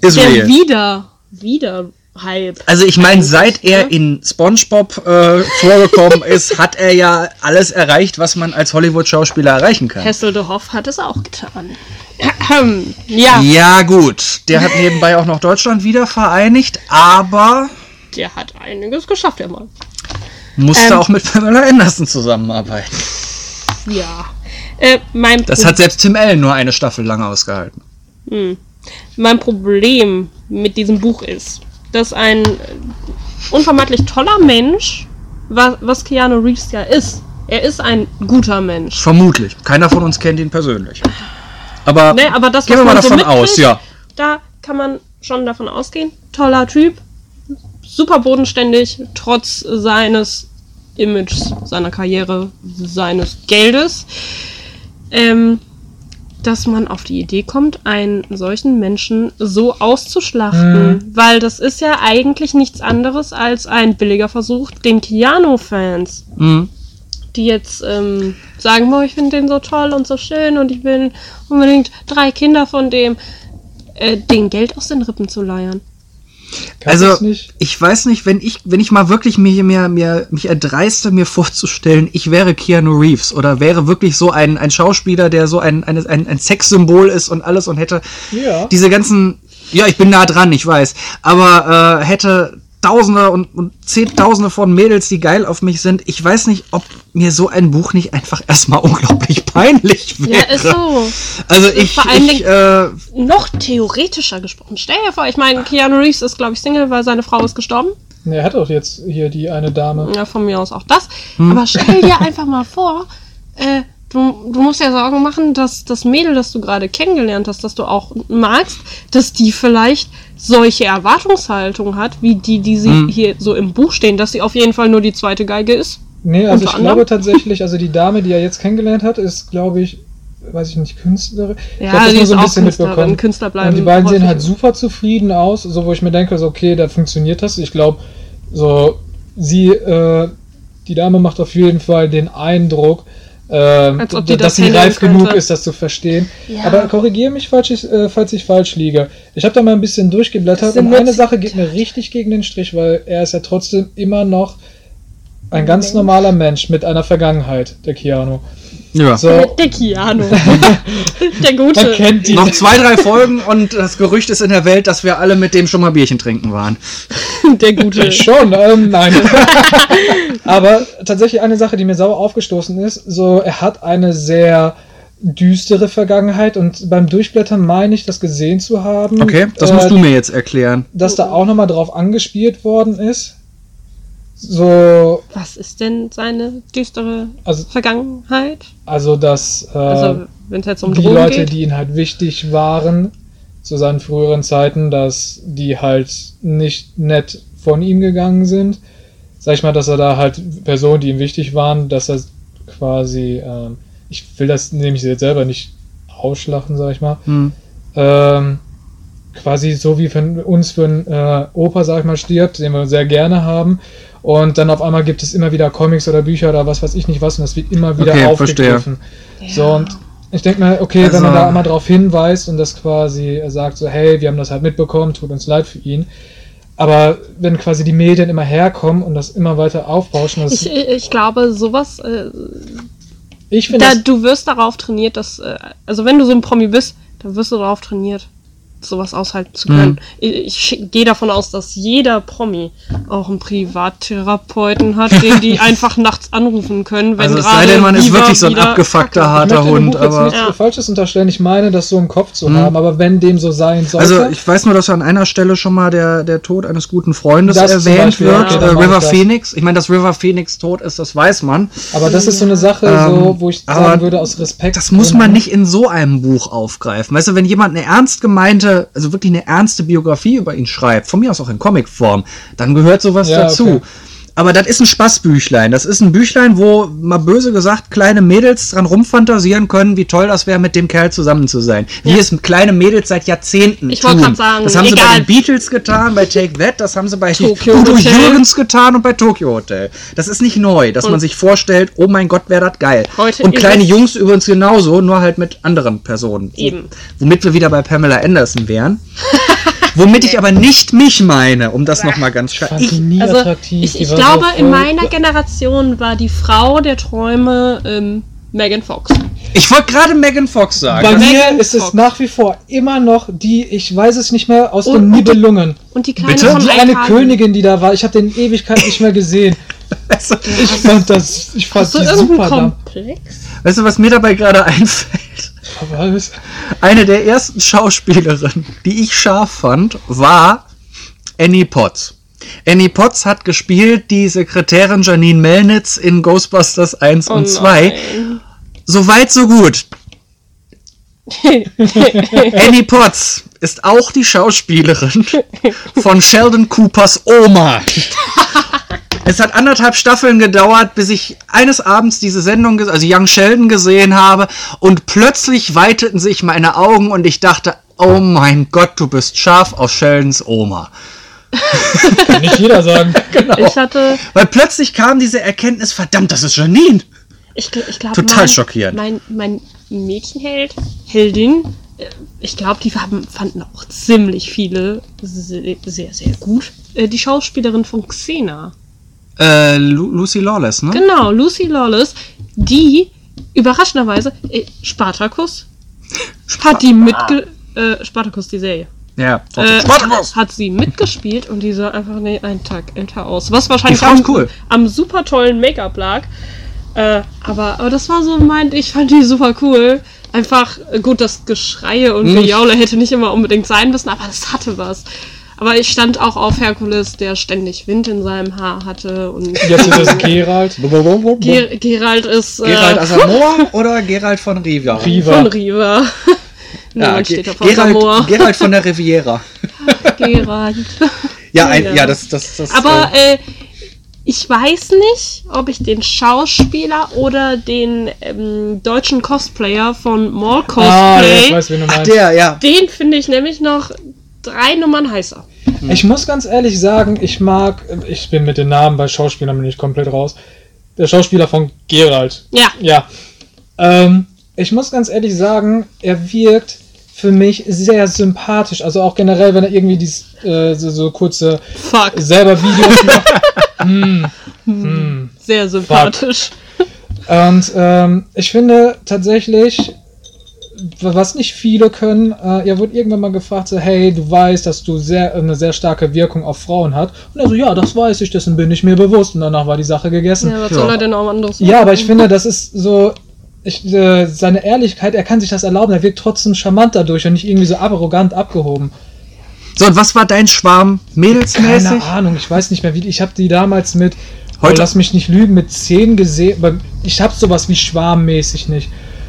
Ist der real. wieder, wieder Hype. Also ich meine, seit er ne? in SpongeBob äh, vorgekommen (laughs) ist, hat er ja alles erreicht, was man als Hollywood-Schauspieler erreichen kann. Hasselhoff hat es auch getan. (clears throat) ja, Ja gut, der hat nebenbei auch noch Deutschland wieder vereinigt, aber der hat einiges geschafft, der Mann. musste Ähm. auch mit Pamela Anderson zusammenarbeiten. Ja. Äh, mein, Das Pro- hat selbst Tim Allen nur eine Staffel lang ausgehalten. mein Problem mit diesem Buch ist, dass ein unvermeidlich toller Mensch, was, was Keanu Reeves ja ist, er ist ein guter Mensch. Vermutlich. Keiner von uns kennt ihn persönlich. Aber, Ne, aber das, gehen wir mal man so davon mitkriegt, aus, ja. Da kann man schon davon ausgehen. Toller Typ, super bodenständig, trotz seines Images, seiner Karriere, seines Geldes. Ähm, dass man auf die Idee kommt, einen solchen Menschen so auszuschlachten. Weil das ist ja eigentlich nichts anderes als ein billiger Versuch, den Keanu-Fans Mhm. die jetzt ähm, sagen, boah, ich finde den so toll und so schön und ich will unbedingt drei Kinder von dem, äh, den Geld aus den Rippen zu leiern. Kann Also, ich weiß nicht, wenn ich, wenn ich mal wirklich mir, mir, mir, mich erdreiste, mir vorzustellen, ich wäre Keanu Reeves oder wäre wirklich so ein, ein Schauspieler, der so ein, ein, ein, ein Sexsymbol ist und alles und hätte Ja. diese ganzen, ja, ich bin nah dran, ich weiß, aber äh, hätte Tausende und, und Zehntausende von Mädels, die geil auf mich sind. Ich weiß nicht, ob mir so ein Buch nicht einfach erstmal (laughs) unglaublich peinlich wäre. Ja, ist so. Also ich, Vor allen ich äh, Noch theoretischer gesprochen. Stell dir vor, ich meine, Keanu Reeves ist, glaube ich, Single, weil seine Frau ist gestorben. Er hat doch jetzt hier die eine Dame. Ja, von mir aus auch das. Aber stell dir einfach mal vor, äh, du, du musst ja Sorgen machen, dass das Mädel, das du gerade kennengelernt hast, das du auch magst, dass die vielleicht solche Erwartungshaltung hat, wie die, die sie hier so im Buch stehen, dass sie auf jeden Fall nur die zweite Geige ist. Nee, also ich anderem? glaube tatsächlich, also die Dame, die er jetzt kennengelernt hat, ist, glaube ich, weiß ich nicht, Künstlerin. ich Ja, hab das die nur ist so ein auch bisschen Künstlerin. mitbekommen. Künstler bleiben Und die beiden sehen halt super zufrieden aus, so wo ich mir denke, so, okay, da funktioniert das. Ich glaube, so, sie, äh, die Dame macht auf jeden Fall den Eindruck, ähm, die dass das sie reif genug könnte. ist, das zu verstehen. Ja. Aber korrigiere mich, falls ich, äh, falls ich falsch liege. Ich habe da mal ein bisschen durchgeblättert und eine Sache geht mir richtig gegen den Strich, weil er ist ja trotzdem immer noch ein ganz normaler Mensch mit einer Vergangenheit, der Keanu. Ja. So, Der Keanu. (laughs) der man Gute. kennt die. Noch zwei, drei Folgen und das Gerücht ist in der Welt, dass wir alle mit dem schon mal Bierchen trinken waren. Der Gute. (laughs) Schon, ähm, nein. (laughs) Aber tatsächlich eine Sache, die mir sauer aufgestoßen ist, so er hat eine sehr düstere Vergangenheit und beim Durchblättern meine ich, das gesehen zu haben. Okay, das äh, musst du mir jetzt erklären. Dass da auch nochmal drauf angespielt worden ist. So, Was ist denn seine düstere Also- Vergangenheit? also dass äh, Also, jetzt um die Drogen Leute, geht. die ihn halt wichtig waren zu seinen früheren Zeiten, dass die halt nicht nett von ihm gegangen sind. Sag ich mal, dass er da halt Personen, die ihm wichtig waren, dass er quasi, ähm, ich will das nämlich jetzt selber nicht ausschlachten, sag ich mal, Hm. ähm, quasi so wie für uns für einen äh, Opa, sag ich mal, stirbt, den wir sehr gerne haben. Und dann auf einmal gibt es immer wieder Comics oder Bücher oder was weiß ich nicht was und das wird immer wieder Okay, aufgegriffen. So und ich denke mal, okay, Also- wenn man da einmal drauf hinweist und das quasi sagt, so, hey, wir haben das halt mitbekommen, tut uns leid für ihn. Aber wenn quasi die Medien immer herkommen und das immer weiter aufbauschen, das, Ich, ich glaube, sowas, äh, ich finde du wirst darauf trainiert, dass, äh, also wenn du so ein Promi bist, dann wirst du darauf trainiert, sowas aushalten zu können. Mhm. Ich, ich gehe davon aus, dass jeder Promi auch einen Privattherapeuten hat, den die (laughs) einfach nachts anrufen können, wenn Also es gerade sei denn, man ist wirklich so ein abgefuckter, harter ich Hund, aber. nichts Ja. Falsches unterstellen. Ich meine, das so im Kopf zu haben, aber wenn dem so sein sollte, Also ich weiß nur, dass an einer Stelle schon mal der, der Tod eines guten Freundes Das erwähnt Beispiel, wird. ja, äh, mach ich River das. Phoenix. Ich meine, dass River Phoenix tot ist, das weiß man. aber das ist so eine Sache, so, Ähm, wo ich sagen würde, aus Respekt. Das muss man nicht in so einem Buch aufgreifen. Weißt du, wenn jemand eine ernst gemeinte, also wirklich eine ernste Biografie über ihn schreibt, von mir aus auch in Comicform, dann gehört sowas Ja, dazu. okay. Aber das ist ein Spaßbüchlein. Das ist ein Büchlein, wo mal böse gesagt kleine Mädels dran rumfantasieren können, wie toll das wäre, mit dem Kerl zusammen zu sein. Wie es kleine Mädels seit Jahrzehnten Ich wollte tun. sagen, das haben sie bei egal. den Beatles getan, bei Take That, das haben sie bei Tokyo Udo Hotel. Jürgens getan und bei Tokyo Hotel. Das ist nicht neu, dass man sich vorstellt, oh mein Gott, wäre das geil. Heute und kleine Jungs übrigens genauso, nur halt mit anderen Personen. Eben. Womit wir wieder bei Pamela Anderson wären. (laughs) Womit ich aber nicht mich meine, um das nochmal ganz Ich die nie Also attraktiv. ich, ich glaube, so in meiner Generation war die Frau der Träume ähm, Megan Fox. Ich wollte gerade Megan Fox sagen. Bei Das- mir Megan ist es Fox. nach wie vor immer noch die, ich weiß es nicht mehr, aus Und- den und die- Nibelungen. Und die kleine Bitte? von Die eine Einkhagen. Königin, die da war, ich habe den in Ewigkeit nicht mehr gesehen. du, (laughs) Ich fand das, ich fand Hast du die irgendeinen super da. Komplex? weißt du, was mir dabei gerade (laughs) einfällt? Es- Eine der ersten Schauspielerinnen, die ich scharf fand, war Annie Potts. Annie Potts hat gespielt die Sekretärin Janine Melnitz in Ghostbusters 1 Oh und 2. nein. So weit, so gut. (laughs) Annie Potts ist auch die Schauspielerin von Sheldon Coopers Oma. (laughs) Es hat anderthalb Staffeln gedauert, bis ich eines Abends diese Sendung, also Young Sheldon gesehen habe und plötzlich weiteten sich meine Augen und ich dachte, oh mein Gott, du bist scharf auf Sheldons Oma. kann nicht jeder sagen. (laughs) Genau. Ich hatte, Weil plötzlich kam diese Erkenntnis, verdammt, das ist Janine. ich, ich glaube, Total mein, schockierend. Mein, mein Mädchenheld, Heldin, ich glaube, die haben, fanden auch ziemlich viele sehr, sehr, sehr gut. Äh, Die Schauspielerin von Xena. Äh, Lu Lucy Lawless, ne? Genau, Lucy Lawless, die überraschenderweise äh, Spartacus hat die mitge äh, Spartacus die Serie. Ja. Äh, Spartacus! hat sie mitgespielt und die sah einfach nee, einen Tag älter aus. Was wahrscheinlich am, cool. am super tollen Make-up lag. Äh, aber, aber das war so mein, ich fand die super cool. Einfach, äh, gut, das Geschreie und Hm. Gejaule hätte nicht immer unbedingt sein müssen, aber das hatte was. Aber ich stand auch auf Herkules, der ständig Wind in seinem Haar hatte und Jetzt ist es Gerald. Ger Gerald ist äh, Gerald (laughs) Asamoah oder Gerald von Riva? Riva. von Riva. (laughs) Ja, Ge steht auf Gerald. Gerald von der Riviera. (laughs) Gerald. Ja, ein, Ja. ja. das, das, das. Aber äh, äh, ich weiß nicht, ob ich den Schauspieler oder den ähm, deutschen Cosplayer von Mall Ah, ja, Cosplay, ich weiß, wen du ach, meinst. der, ja. den finde ich nämlich noch drei Nummern heißer. Ich muss ganz ehrlich sagen, ich mag, ich bin mit den Namen bei Schauspielern bin ich komplett raus. Der Schauspieler von Gerald. Ja, Ja. Ähm, ich muss ganz ehrlich sagen, er wirkt für mich sehr sympathisch. Also auch generell, wenn er irgendwie dies, äh, so, so kurze fuck, selber Videos macht. (laughs) hm, hm. sehr sympathisch. Und ähm, ich finde tatsächlich, was nicht viele können, äh, er wurde irgendwann mal gefragt, so, hey, du weißt, dass du sehr, eine sehr starke Wirkung auf Frauen hat. Und er so, ja, das weiß ich, dessen bin ich mir bewusst. Und danach war die Sache gegessen. Ja, was Ja. soll er denn auch anderes Ja, aber ich finde, das ist so, ich, äh, seine Ehrlichkeit, er kann sich das erlauben, er wirkt trotzdem charmant dadurch und nicht irgendwie so arrogant abgehoben. So, und was war dein Schwarm? Mädelsmäßig? Keine Ahnung, ich weiß nicht mehr, wie, ich habe die damals mit, Heute- oh, lass mich nicht lügen, mit 10 gesehen, aber ich habe sowas wie schwarmmäßig nicht.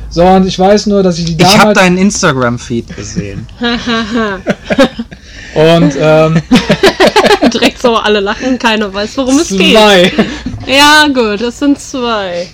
So, und ich weiß nur, dass ich die Ich habe damals, deinen Instagram-Feed gesehen. (laughs) und, ähm, (laughs) Direkt so alle lachen, keiner weiß, worum es geht. zwei. Ja, gut, das sind zwei.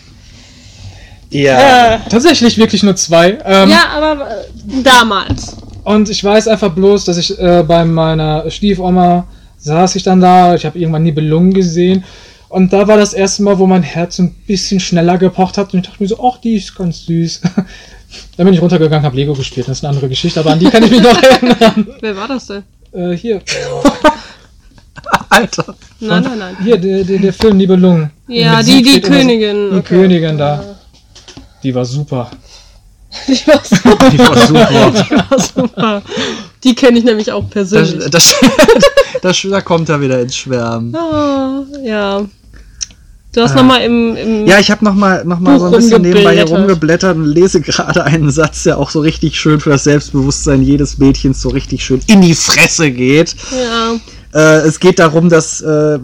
Ja. Äh, Tatsächlich wirklich nur zwei. Ähm, ja, aber äh, damals. Und ich weiß einfach bloß, dass ich äh, bei meiner Stiefoma saß ich dann da, ich habe irgendwann Nibelungen gesehen und da war das erste Mal, wo mein Herz ein bisschen schneller gepocht hat und ich dachte mir so, ach, die ist ganz süß. (laughs) Dann bin ich runtergegangen, habe Lego gespielt, das ist eine andere Geschichte, aber an die kann ich mich noch (laughs) erinnern. Wer war das denn? Äh, hier, (laughs) Alter. Nein, nein, nein. hier, der, der, der Film Nibelungen. Ja, die, die so. Königin. Die okay. Königin da. Die war super. (laughs) Die war super. (laughs) Die war super. (laughs) Die war super. Die kenne ich nämlich auch persönlich. das, das, da kommt er wieder ins Schwärmen. Ah, ja. Du hast Ah. noch nochmal im, im Ja, ich habe noch mal, noch mal so ein bisschen nebenbei hier rumgeblättert und lese gerade einen Satz, der auch so richtig schön für das Selbstbewusstsein jedes Mädchens so richtig schön in die Fresse geht. ja. Äh, es geht darum, dass äh,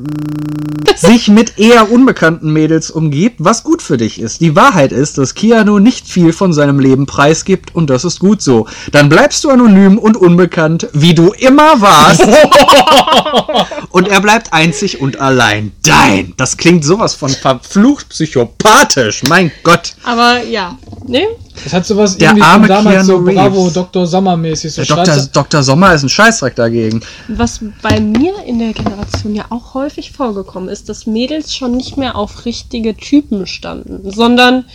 (laughs) sich mit eher unbekannten Mädels umgibt, was gut für dich ist. Die Wahrheit ist, dass Keanu nicht viel von seinem Leben preisgibt und das ist gut so. Dann bleibst du anonym und unbekannt, wie du immer warst. (laughs) und er bleibt einzig und allein dein. Das klingt sowas von verflucht psychopathisch. Mein Gott. Aber ja. Ne? Das hat sowas Der irgendwie arme damals so Keanu Bravo Reeves. Dr. Sommer-mäßig. So Der Dr. Sommer ist ein Scheißdreck dagegen. Was bei mir in der Generation ja auch häufig vorgekommen ist, dass Mädels schon nicht mehr auf richtige Typen standen, sondern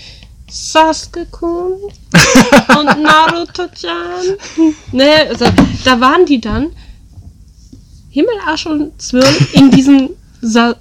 Sasuke-kun (laughs) und Naruto-chan. Ne, also, da waren die dann Himmel, Arsch und Zwirn in diesen Sa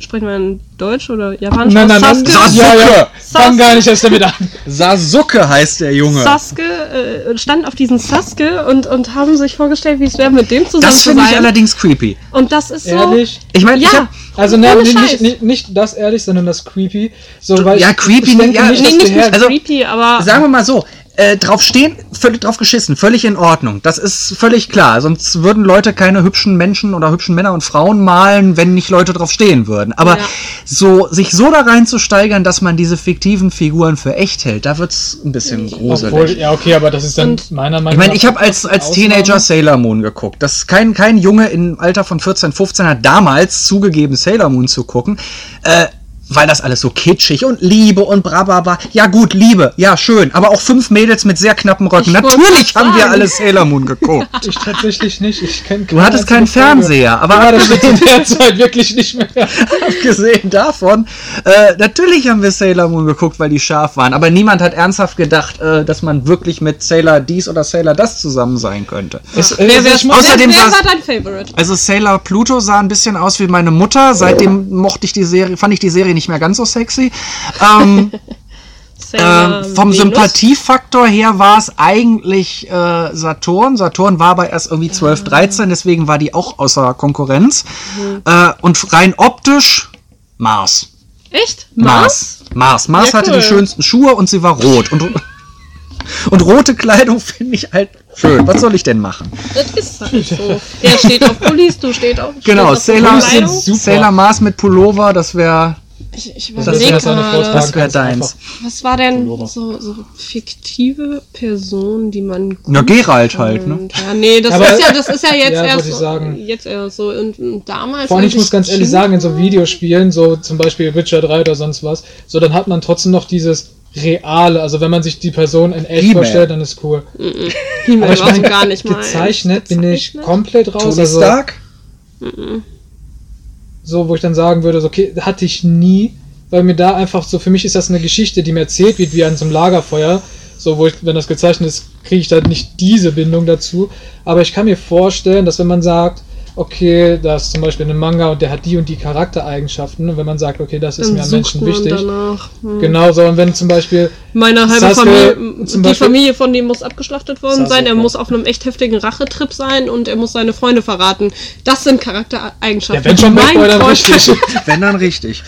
Sprechen wir in Deutsch oder Japanisch? Nein, nein, nein. Sasuke, Ja, ja. Fang Sasuke. gar nicht erst damit an. Sasuke heißt der Junge. Sasuke äh, standen auf diesen Sasuke und, und haben sich vorgestellt, wie es wäre, mit dem zusammen das zu finde ich sein. allerdings creepy. Und das ist so. Ehrlich? Ich meine, ich Ja. hab, Also ne, nicht, Scheiß. nicht, nicht das ehrlich, sondern das creepy. So, weil Ja, ich, creepy, ich denke ja, nicht, nicht, nicht also- creepy, aber. sagen wir mal so, äh, drauf stehen, völlig drauf geschissen, völlig in Ordnung. Das ist völlig klar. Sonst würden Leute keine hübschen Menschen oder hübschen Männer und Frauen malen, wenn nicht Leute drauf stehen würden. Aber Ja. so sich so da reinzusteigern, dass man diese fiktiven Figuren für echt hält, da wird's ein bisschen gruselig. obwohl, ja okay, aber das ist dann Und- meiner Meinung Ich meine, nach ich habe als, als Ausnahme. Teenager Sailor Moon geguckt. Das kein, kein Junge im Alter von 14, 15 hat damals zugegeben, Sailor Moon zu gucken. Äh, weil das alles so kitschig und Liebe und bra bla bla. Ja gut, Liebe, ja schön. Aber auch fünf Mädels mit sehr knappen Röcken. Ich Natürlich haben wir alle Sailor Moon geguckt. (laughs) Ich tatsächlich nicht. Ich kenn Du hattest keinen Fernseher, aber Aber das abgesehen, in (laughs) der Zeit wirklich nicht mehr. (laughs) abgesehen davon, äh, natürlich haben wir Sailor Moon geguckt, weil die scharf waren. Aber niemand hat ernsthaft gedacht, äh, dass man wirklich mit Sailor dies oder Sailor das zusammen sein könnte. Es, wer, es, wer, ich, wer, außerdem wer saß- war dein Favorite? Also Sailor Pluto sah ein bisschen aus wie meine Mutter. Seitdem mochte ich die Serie, fand ich die Serie nicht mehr ganz so sexy. Ähm, (laughs) äh, vom Venus? Sympathiefaktor her war es eigentlich äh, Saturn. Saturn war aber erst irgendwie 12, 13, deswegen war die auch außer Konkurrenz. Äh, und rein optisch Mars. Echt? Mars. Mars. Mars Ja, hatte cool. die schönsten Schuhe und sie war rot. Und, (laughs) und rote Kleidung finde ich halt schön. Was soll ich denn machen? Das ist halt so. Der steht auf Pullis, du steht auf. Genau, stehst Sailor. Sailor Mars mit Pullover, das wäre Ich, ich das wäre das wär deins. was war denn so, so fiktive Person, die man gut Ja, Geralt halt, ne? fand? Ja, nee, das Aber- ist ja, das ist ja jetzt (laughs) Ja, erst sagen. jetzt erst so und, und damals. Vor allem, ich muss ganz ehrlich sagen, in so Videospielen, so zum Beispiel Witcher 3 oder sonst was, so dann hat man trotzdem noch dieses Reale. Also wenn man sich die Person in echt vorstellt, dann ist cool. He-Man Aber ich meine, gar nicht mal. gezeichnet bin ich Gezeichnet? komplett raus. Tony Also, Stark? So, wo ich dann sagen würde, so, okay, hatte ich nie, weil mir da einfach so, für mich ist das eine Geschichte, die mir erzählt wird, wie an so einem Lagerfeuer. So, wo ich, wenn das gezeichnet ist, kriege ich da nicht diese Bindung dazu. Aber ich kann mir vorstellen, dass wenn man sagt, okay, da ist zum Beispiel ein Manga und der hat die und die Charaktereigenschaften, und wenn man sagt, okay, das ist Dann mir an sucht Menschen wichtig. danach. Hm. Genau so, und wenn zum Beispiel, Meine halbe Sasuke Familie, die Beispiel- Familie von dem muss abgeschlachtet worden sein. Er Sasuke. muss auf einem echt heftigen Rachetrip sein und er muss seine Freunde verraten. Das sind Charaktereigenschaften. Ja, wenn schon Bad Boy, dann Freund- richtig. (laughs) Wenn dann richtig.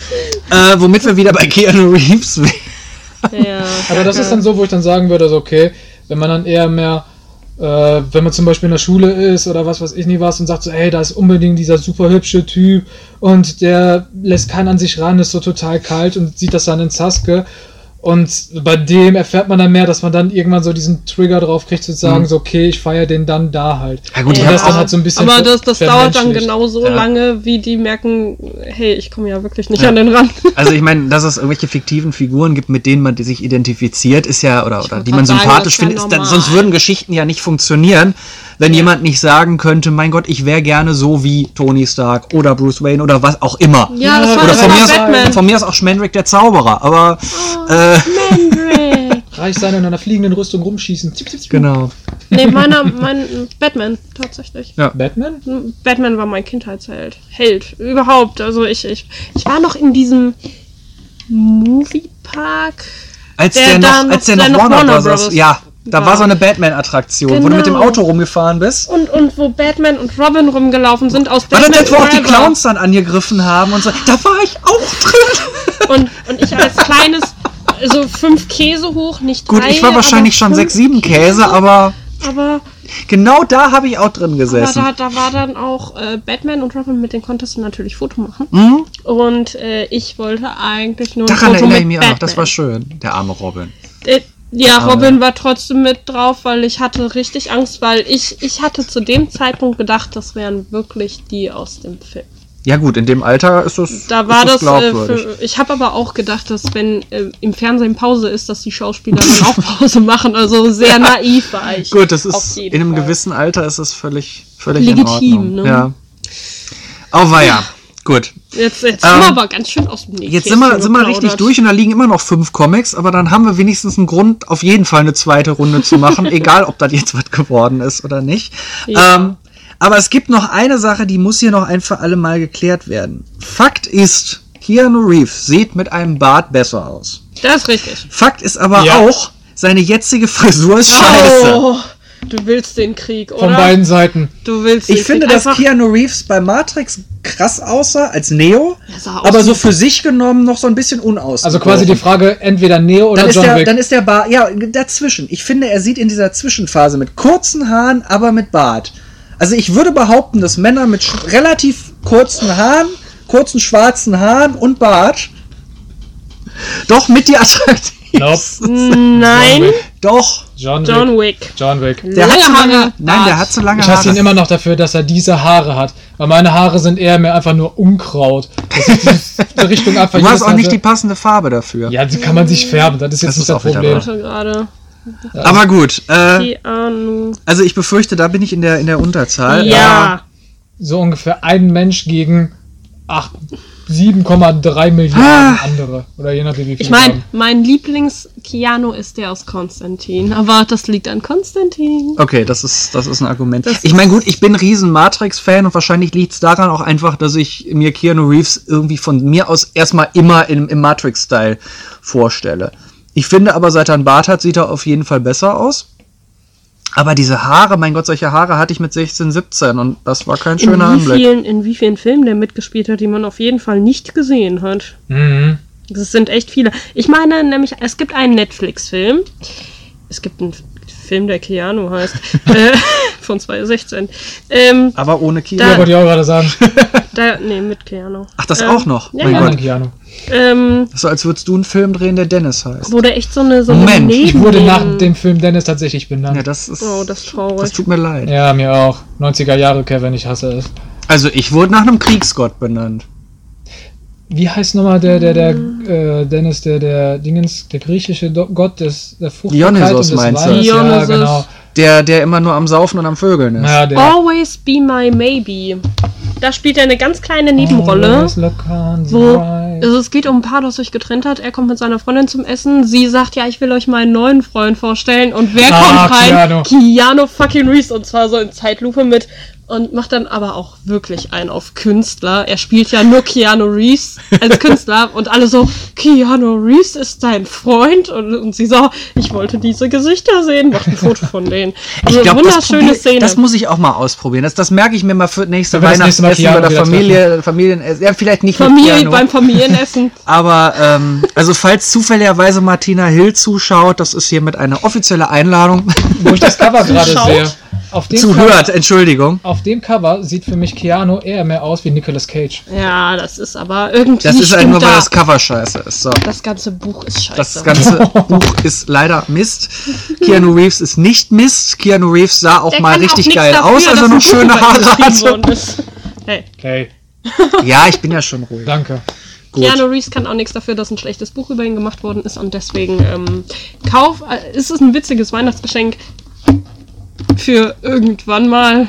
äh, womit wir wieder bei Keanu Reeves wären. Ja. Aber das ist dann so, wo ich dann sagen würde, so, okay, wenn man dann eher mehr, wenn man zum Beispiel in der Schule ist oder was weiß ich nie was und sagt so, ey, da ist unbedingt dieser super hübsche Typ und der lässt keinen an sich ran, ist so total kalt und sieht das dann in Sasuke Und bei dem erfährt man dann mehr, dass man dann irgendwann so diesen Trigger drauf kriegt, zu sagen, so, okay, ich feiere den dann da halt. Ja gut, ich Und hab das dann halt so ein bisschen Aber das, das dauert dann genau so Ja. lange, wie die merken, hey, ich komme ja wirklich nicht Ja. an den Rand. (laughs) Also ich meine, dass es irgendwelche fiktiven Figuren gibt, mit denen man sich identifiziert, ist ja, oder, oder die man sagen, sympathisch ja findet, ist, dann, sonst würden Geschichten ja nicht funktionieren, wenn jemand nicht sagen könnte, mein Gott, ich wäre gerne so wie Tony Stark oder Bruce Wayne oder was auch immer. Ja, das war, Oder das von war mir, aus, Batman. von mir aus auch Schmendrick der Zauberer, aber äh, Mandrake. Reich sein und in einer fliegenden Rüstung rumschießen. Zip, zip, zip. genau. nee, meiner, mein Batman, tatsächlich. Ja. Batman? Batman war mein Kindheitsheld. Held. Überhaupt. Also ich, ich, ich war noch in diesem Moviepark. Als Der der, noch, noch- als der der noch noch Warner, Warner Brothers, Brothers ja, da war. so eine Batman-Attraktion, wo du mit dem Genau. Auto rumgefahren bist. Und, und wo Batman und Robin rumgelaufen sind aus War das Batman das, wo auch die. Clowns dann angegriffen haben und so? Da war ich auch drin. Und, und ich als kleines, so fünf Käse hoch, nicht Gut, drei, ich war wahrscheinlich aber schon sechs, sieben Käse, aber Aber, genau da habe ich auch drin aber gesessen. da, da war dann auch äh, Batman und Robin, mit denen konntest du natürlich Foto machen. Hm? Und äh, ich wollte eigentlich nur Daran erinnere ich mich auch noch, das war schön. Der arme Robin. Äh, ja, Robin war trotzdem mit drauf, weil ich hatte richtig Angst, weil ich, ich hatte zu dem Zeitpunkt gedacht, das wären wirklich die aus dem Film. Ja gut, in dem Alter ist es Da war ist es das, äh, für, ich habe aber auch gedacht, dass wenn äh, im Fernsehen Pause ist, dass die Schauspieler dann auch (laughs) Pause machen. Also sehr naiv war ich. gut, das ist in einem Fall. gewissen Alter ist es völlig, völlig Legitim, ne? Ja. Oh weia. Gut. Jetzt, jetzt Ähm, sind wir aber ganz schön aus dem Nähkästchen Jetzt sind wir, sind wir richtig durch und da liegen immer noch fünf Comics, aber dann haben wir wenigstens einen Grund, auf jeden Fall eine zweite Runde zu machen, (laughs) egal ob das jetzt was geworden ist oder nicht. Ja. Ähm, aber es gibt noch eine Sache, die muss hier noch ein für alle Mal geklärt werden. Fakt ist, Keanu Reeves sieht mit einem Bart besser aus. Das ist richtig. Fakt ist aber Ja. auch, seine jetzige Frisur ist scheiße. Oh, du willst den Krieg, oder? Von beiden Seiten. Du willst den Ich finde, Krieg dass einfach. Keanu Reeves bei Matrix krass aussah als Neo, sah aus aber so für sich genommen noch so ein bisschen unausgewogen. Also quasi die Frage, entweder Neo oder dann ist, John der, Wick. dann ist der Bart, ja, dazwischen. Ich finde, er sieht in dieser Zwischenphase mit kurzen Haaren, aber mit Bart. Also ich würde behaupten, dass Männer mit sch- relativ kurzen Haaren, kurzen schwarzen Haaren und Bart doch mit die attraktiv. Nope. Nein, Doch. John, John Wick. Wick. John Wick. Der hat Lange so lange, Haare, nein, der hat so lange Ich hasse ihn Haare. immer noch dafür, dass er diese Haare hat. Weil meine Haare sind eher mehr einfach nur Unkraut. Das ist die Richtung einfach Du hast auch Mal nicht die passende Farbe dafür. Ja, die kann man sich färben, das ist jetzt Das nicht ist das auch wieder Aber gut, äh, also ich befürchte, da bin ich in der, in der Unterzahl. Ja. So ungefähr ein Mensch gegen acht- 7,3 Milliarden Ah. andere. Oder je nachdem, wie viel Ich meine, mein Lieblings-Keanu ist der aus Konstantin. Aber das liegt an Konstantin. Okay, das ist, das ist ein Argument. Das ich meine, gut, ich bin ein riesen Matrix-Fan und wahrscheinlich liegt es daran auch einfach, dass ich mir Keanu Reeves irgendwie von mir aus erstmal immer im, im Matrix-Style vorstelle. Ich finde aber, seit er einen Bart hat, sieht er auf jeden Fall besser aus. Aber diese Haare, mein Gott, solche Haare hatte ich mit 16, 17 und das war kein In schöner wie, Anblick. vielen, in wie vielen Filmen der mitgespielt hat, die man auf jeden Fall nicht gesehen hat. Mhm. Das sind echt viele. Ich meine nämlich, es gibt einen Netflix-Film. Es gibt einen Film, der Keanu heißt. (laughs) äh, von 2016. Ähm, Aber ohne Ja, Keanu. wollte ich auch gerade sagen. (laughs) da, nee, mit Keanu. Ach, das Ähm, auch noch? Ja, mein ja. Gott. Keanu. Ähm, So als würdest du einen Film drehen, der Dennis heißt. der echt so eine, so eine Moment, Ich Neben- wurde nach dem Film Dennis tatsächlich benannt. Ja, Ja, das ist. Oh, das ist traurig. das tut mir leid. mir auch. 90er Jahre, Kevin, ich hasse es. Also, ich wurde nach einem Kriegsgott benannt. Wie heißt nochmal der, der, der, äh, Dennis, der, der Dingens, der griechische Do Gott des, der Fruchtbarkeit Dionysos und des meinst du? Ja, Dionysos. genau. Der, der immer nur am Saufen und am Vögeln ist. Ja, der. Always Be My Maybe. Da spielt er eine ganz kleine Nebenrolle. Wo, also es geht um ein Paar, das sich getrennt hat. Er kommt mit seiner Freundin zum Essen. Sie sagt, ja, ich will euch meinen neuen Freund vorstellen. Und wer Ah, kommt rein? Keanu. Keanu fucking Reeves. Und zwar so in Zeitlupe mit. Und macht dann aber auch wirklich einen auf Künstler. Er spielt ja nur Keanu Reeves als Künstler. Und alle so, Keanu Reeves ist dein Freund. Und, und sie so, ich wollte diese Gesichter sehen. Macht ein Foto von denen. Also (laughs) Ich glaube, das, wunderschöne probier- Szene. das muss ich auch mal ausprobieren. Das, das merke ich mir mal für nächste das nächste Weihnachtsessen bei der Keanu wieder Familie, Familienessen. Ja, vielleicht nicht mit Familie, Keanu. beim Familienessen. (laughs) Aber ähm, also falls zufälligerweise Martina Hill zuschaut, das ist hiermit eine offizielle Einladung. Wo ich das Cover (laughs) gerade sehe. Auf dem, Zuhört, Cover, Entschuldigung. auf dem Cover sieht für mich Keanu eher mehr aus wie Nicolas Cage. Ja, das ist aber irgendwie. Das ist halt stimmt nur, weil da. das Cover scheiße ist. So. Das ganze Buch ist scheiße. Das ganze (laughs) Buch ist leider Mist. Keanu Reeves ist nicht Mist. Keanu Reeves sah auch Der mal richtig nichts geil dafür, aus, als dass er ein noch Buch schöne Haare hatte. Hey, Okay, Ja, ich bin ja schon ruhig. danke. Gut. Keanu Reeves kann auch nichts dafür, dass ein schlechtes Buch über ihn gemacht worden ist und deswegen ähm, kauf. Äh, ist es ein witziges Weihnachtsgeschenk für irgendwann mal,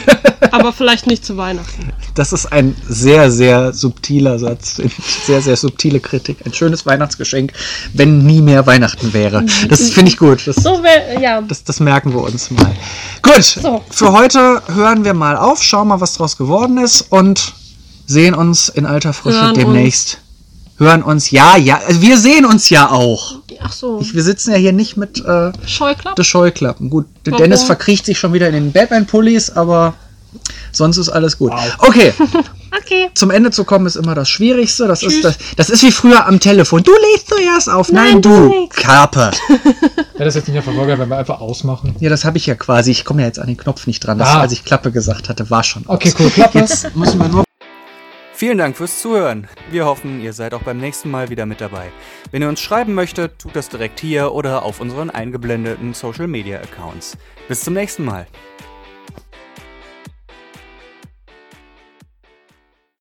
(laughs) aber vielleicht nicht zu Weihnachten. Das ist ein sehr, sehr subtiler Satz. Sehr, sehr subtile Kritik. Ein schönes Weihnachtsgeschenk, wenn nie mehr Weihnachten wäre. Das finde ich gut. Das, So wär, ja. das, das merken wir uns mal. Gut, So. für heute hören wir mal auf, schauen mal, was draus geworden ist und sehen uns in alter Frische Hören demnächst. Hören uns, ja, ja. Also wir sehen uns ja auch. Ach so, Wir sitzen ja hier nicht mit äh, Scheuklappen. der Scheuklappen. Gut, der Warum? Dennis verkriecht sich schon wieder in den Batman-Pullis, aber sonst ist alles gut. Okay, (laughs) Okay. zum Ende zu kommen ist immer das Schwierigste. Das ist, das, das ist wie früher am Telefon. Du legst zuerst auf. Nein, Nein, du. du. Karpe. (laughs) Wäre das jetzt nicht einfach Folge, wenn wir einfach ausmachen? Ja, das habe ich ja quasi. Ich komme ja jetzt an den Knopf nicht dran. Das, Ah. als ich Klappe gesagt hatte, war schon. Okay, aus. cool. Klappe. Jetzt müssen wir nur Vielen Dank fürs Zuhören. Wir hoffen, ihr seid auch beim nächsten Mal wieder mit dabei. Wenn ihr uns schreiben möchtet, tut das direkt hier oder auf unseren eingeblendeten Social Media Accounts. Bis zum nächsten Mal.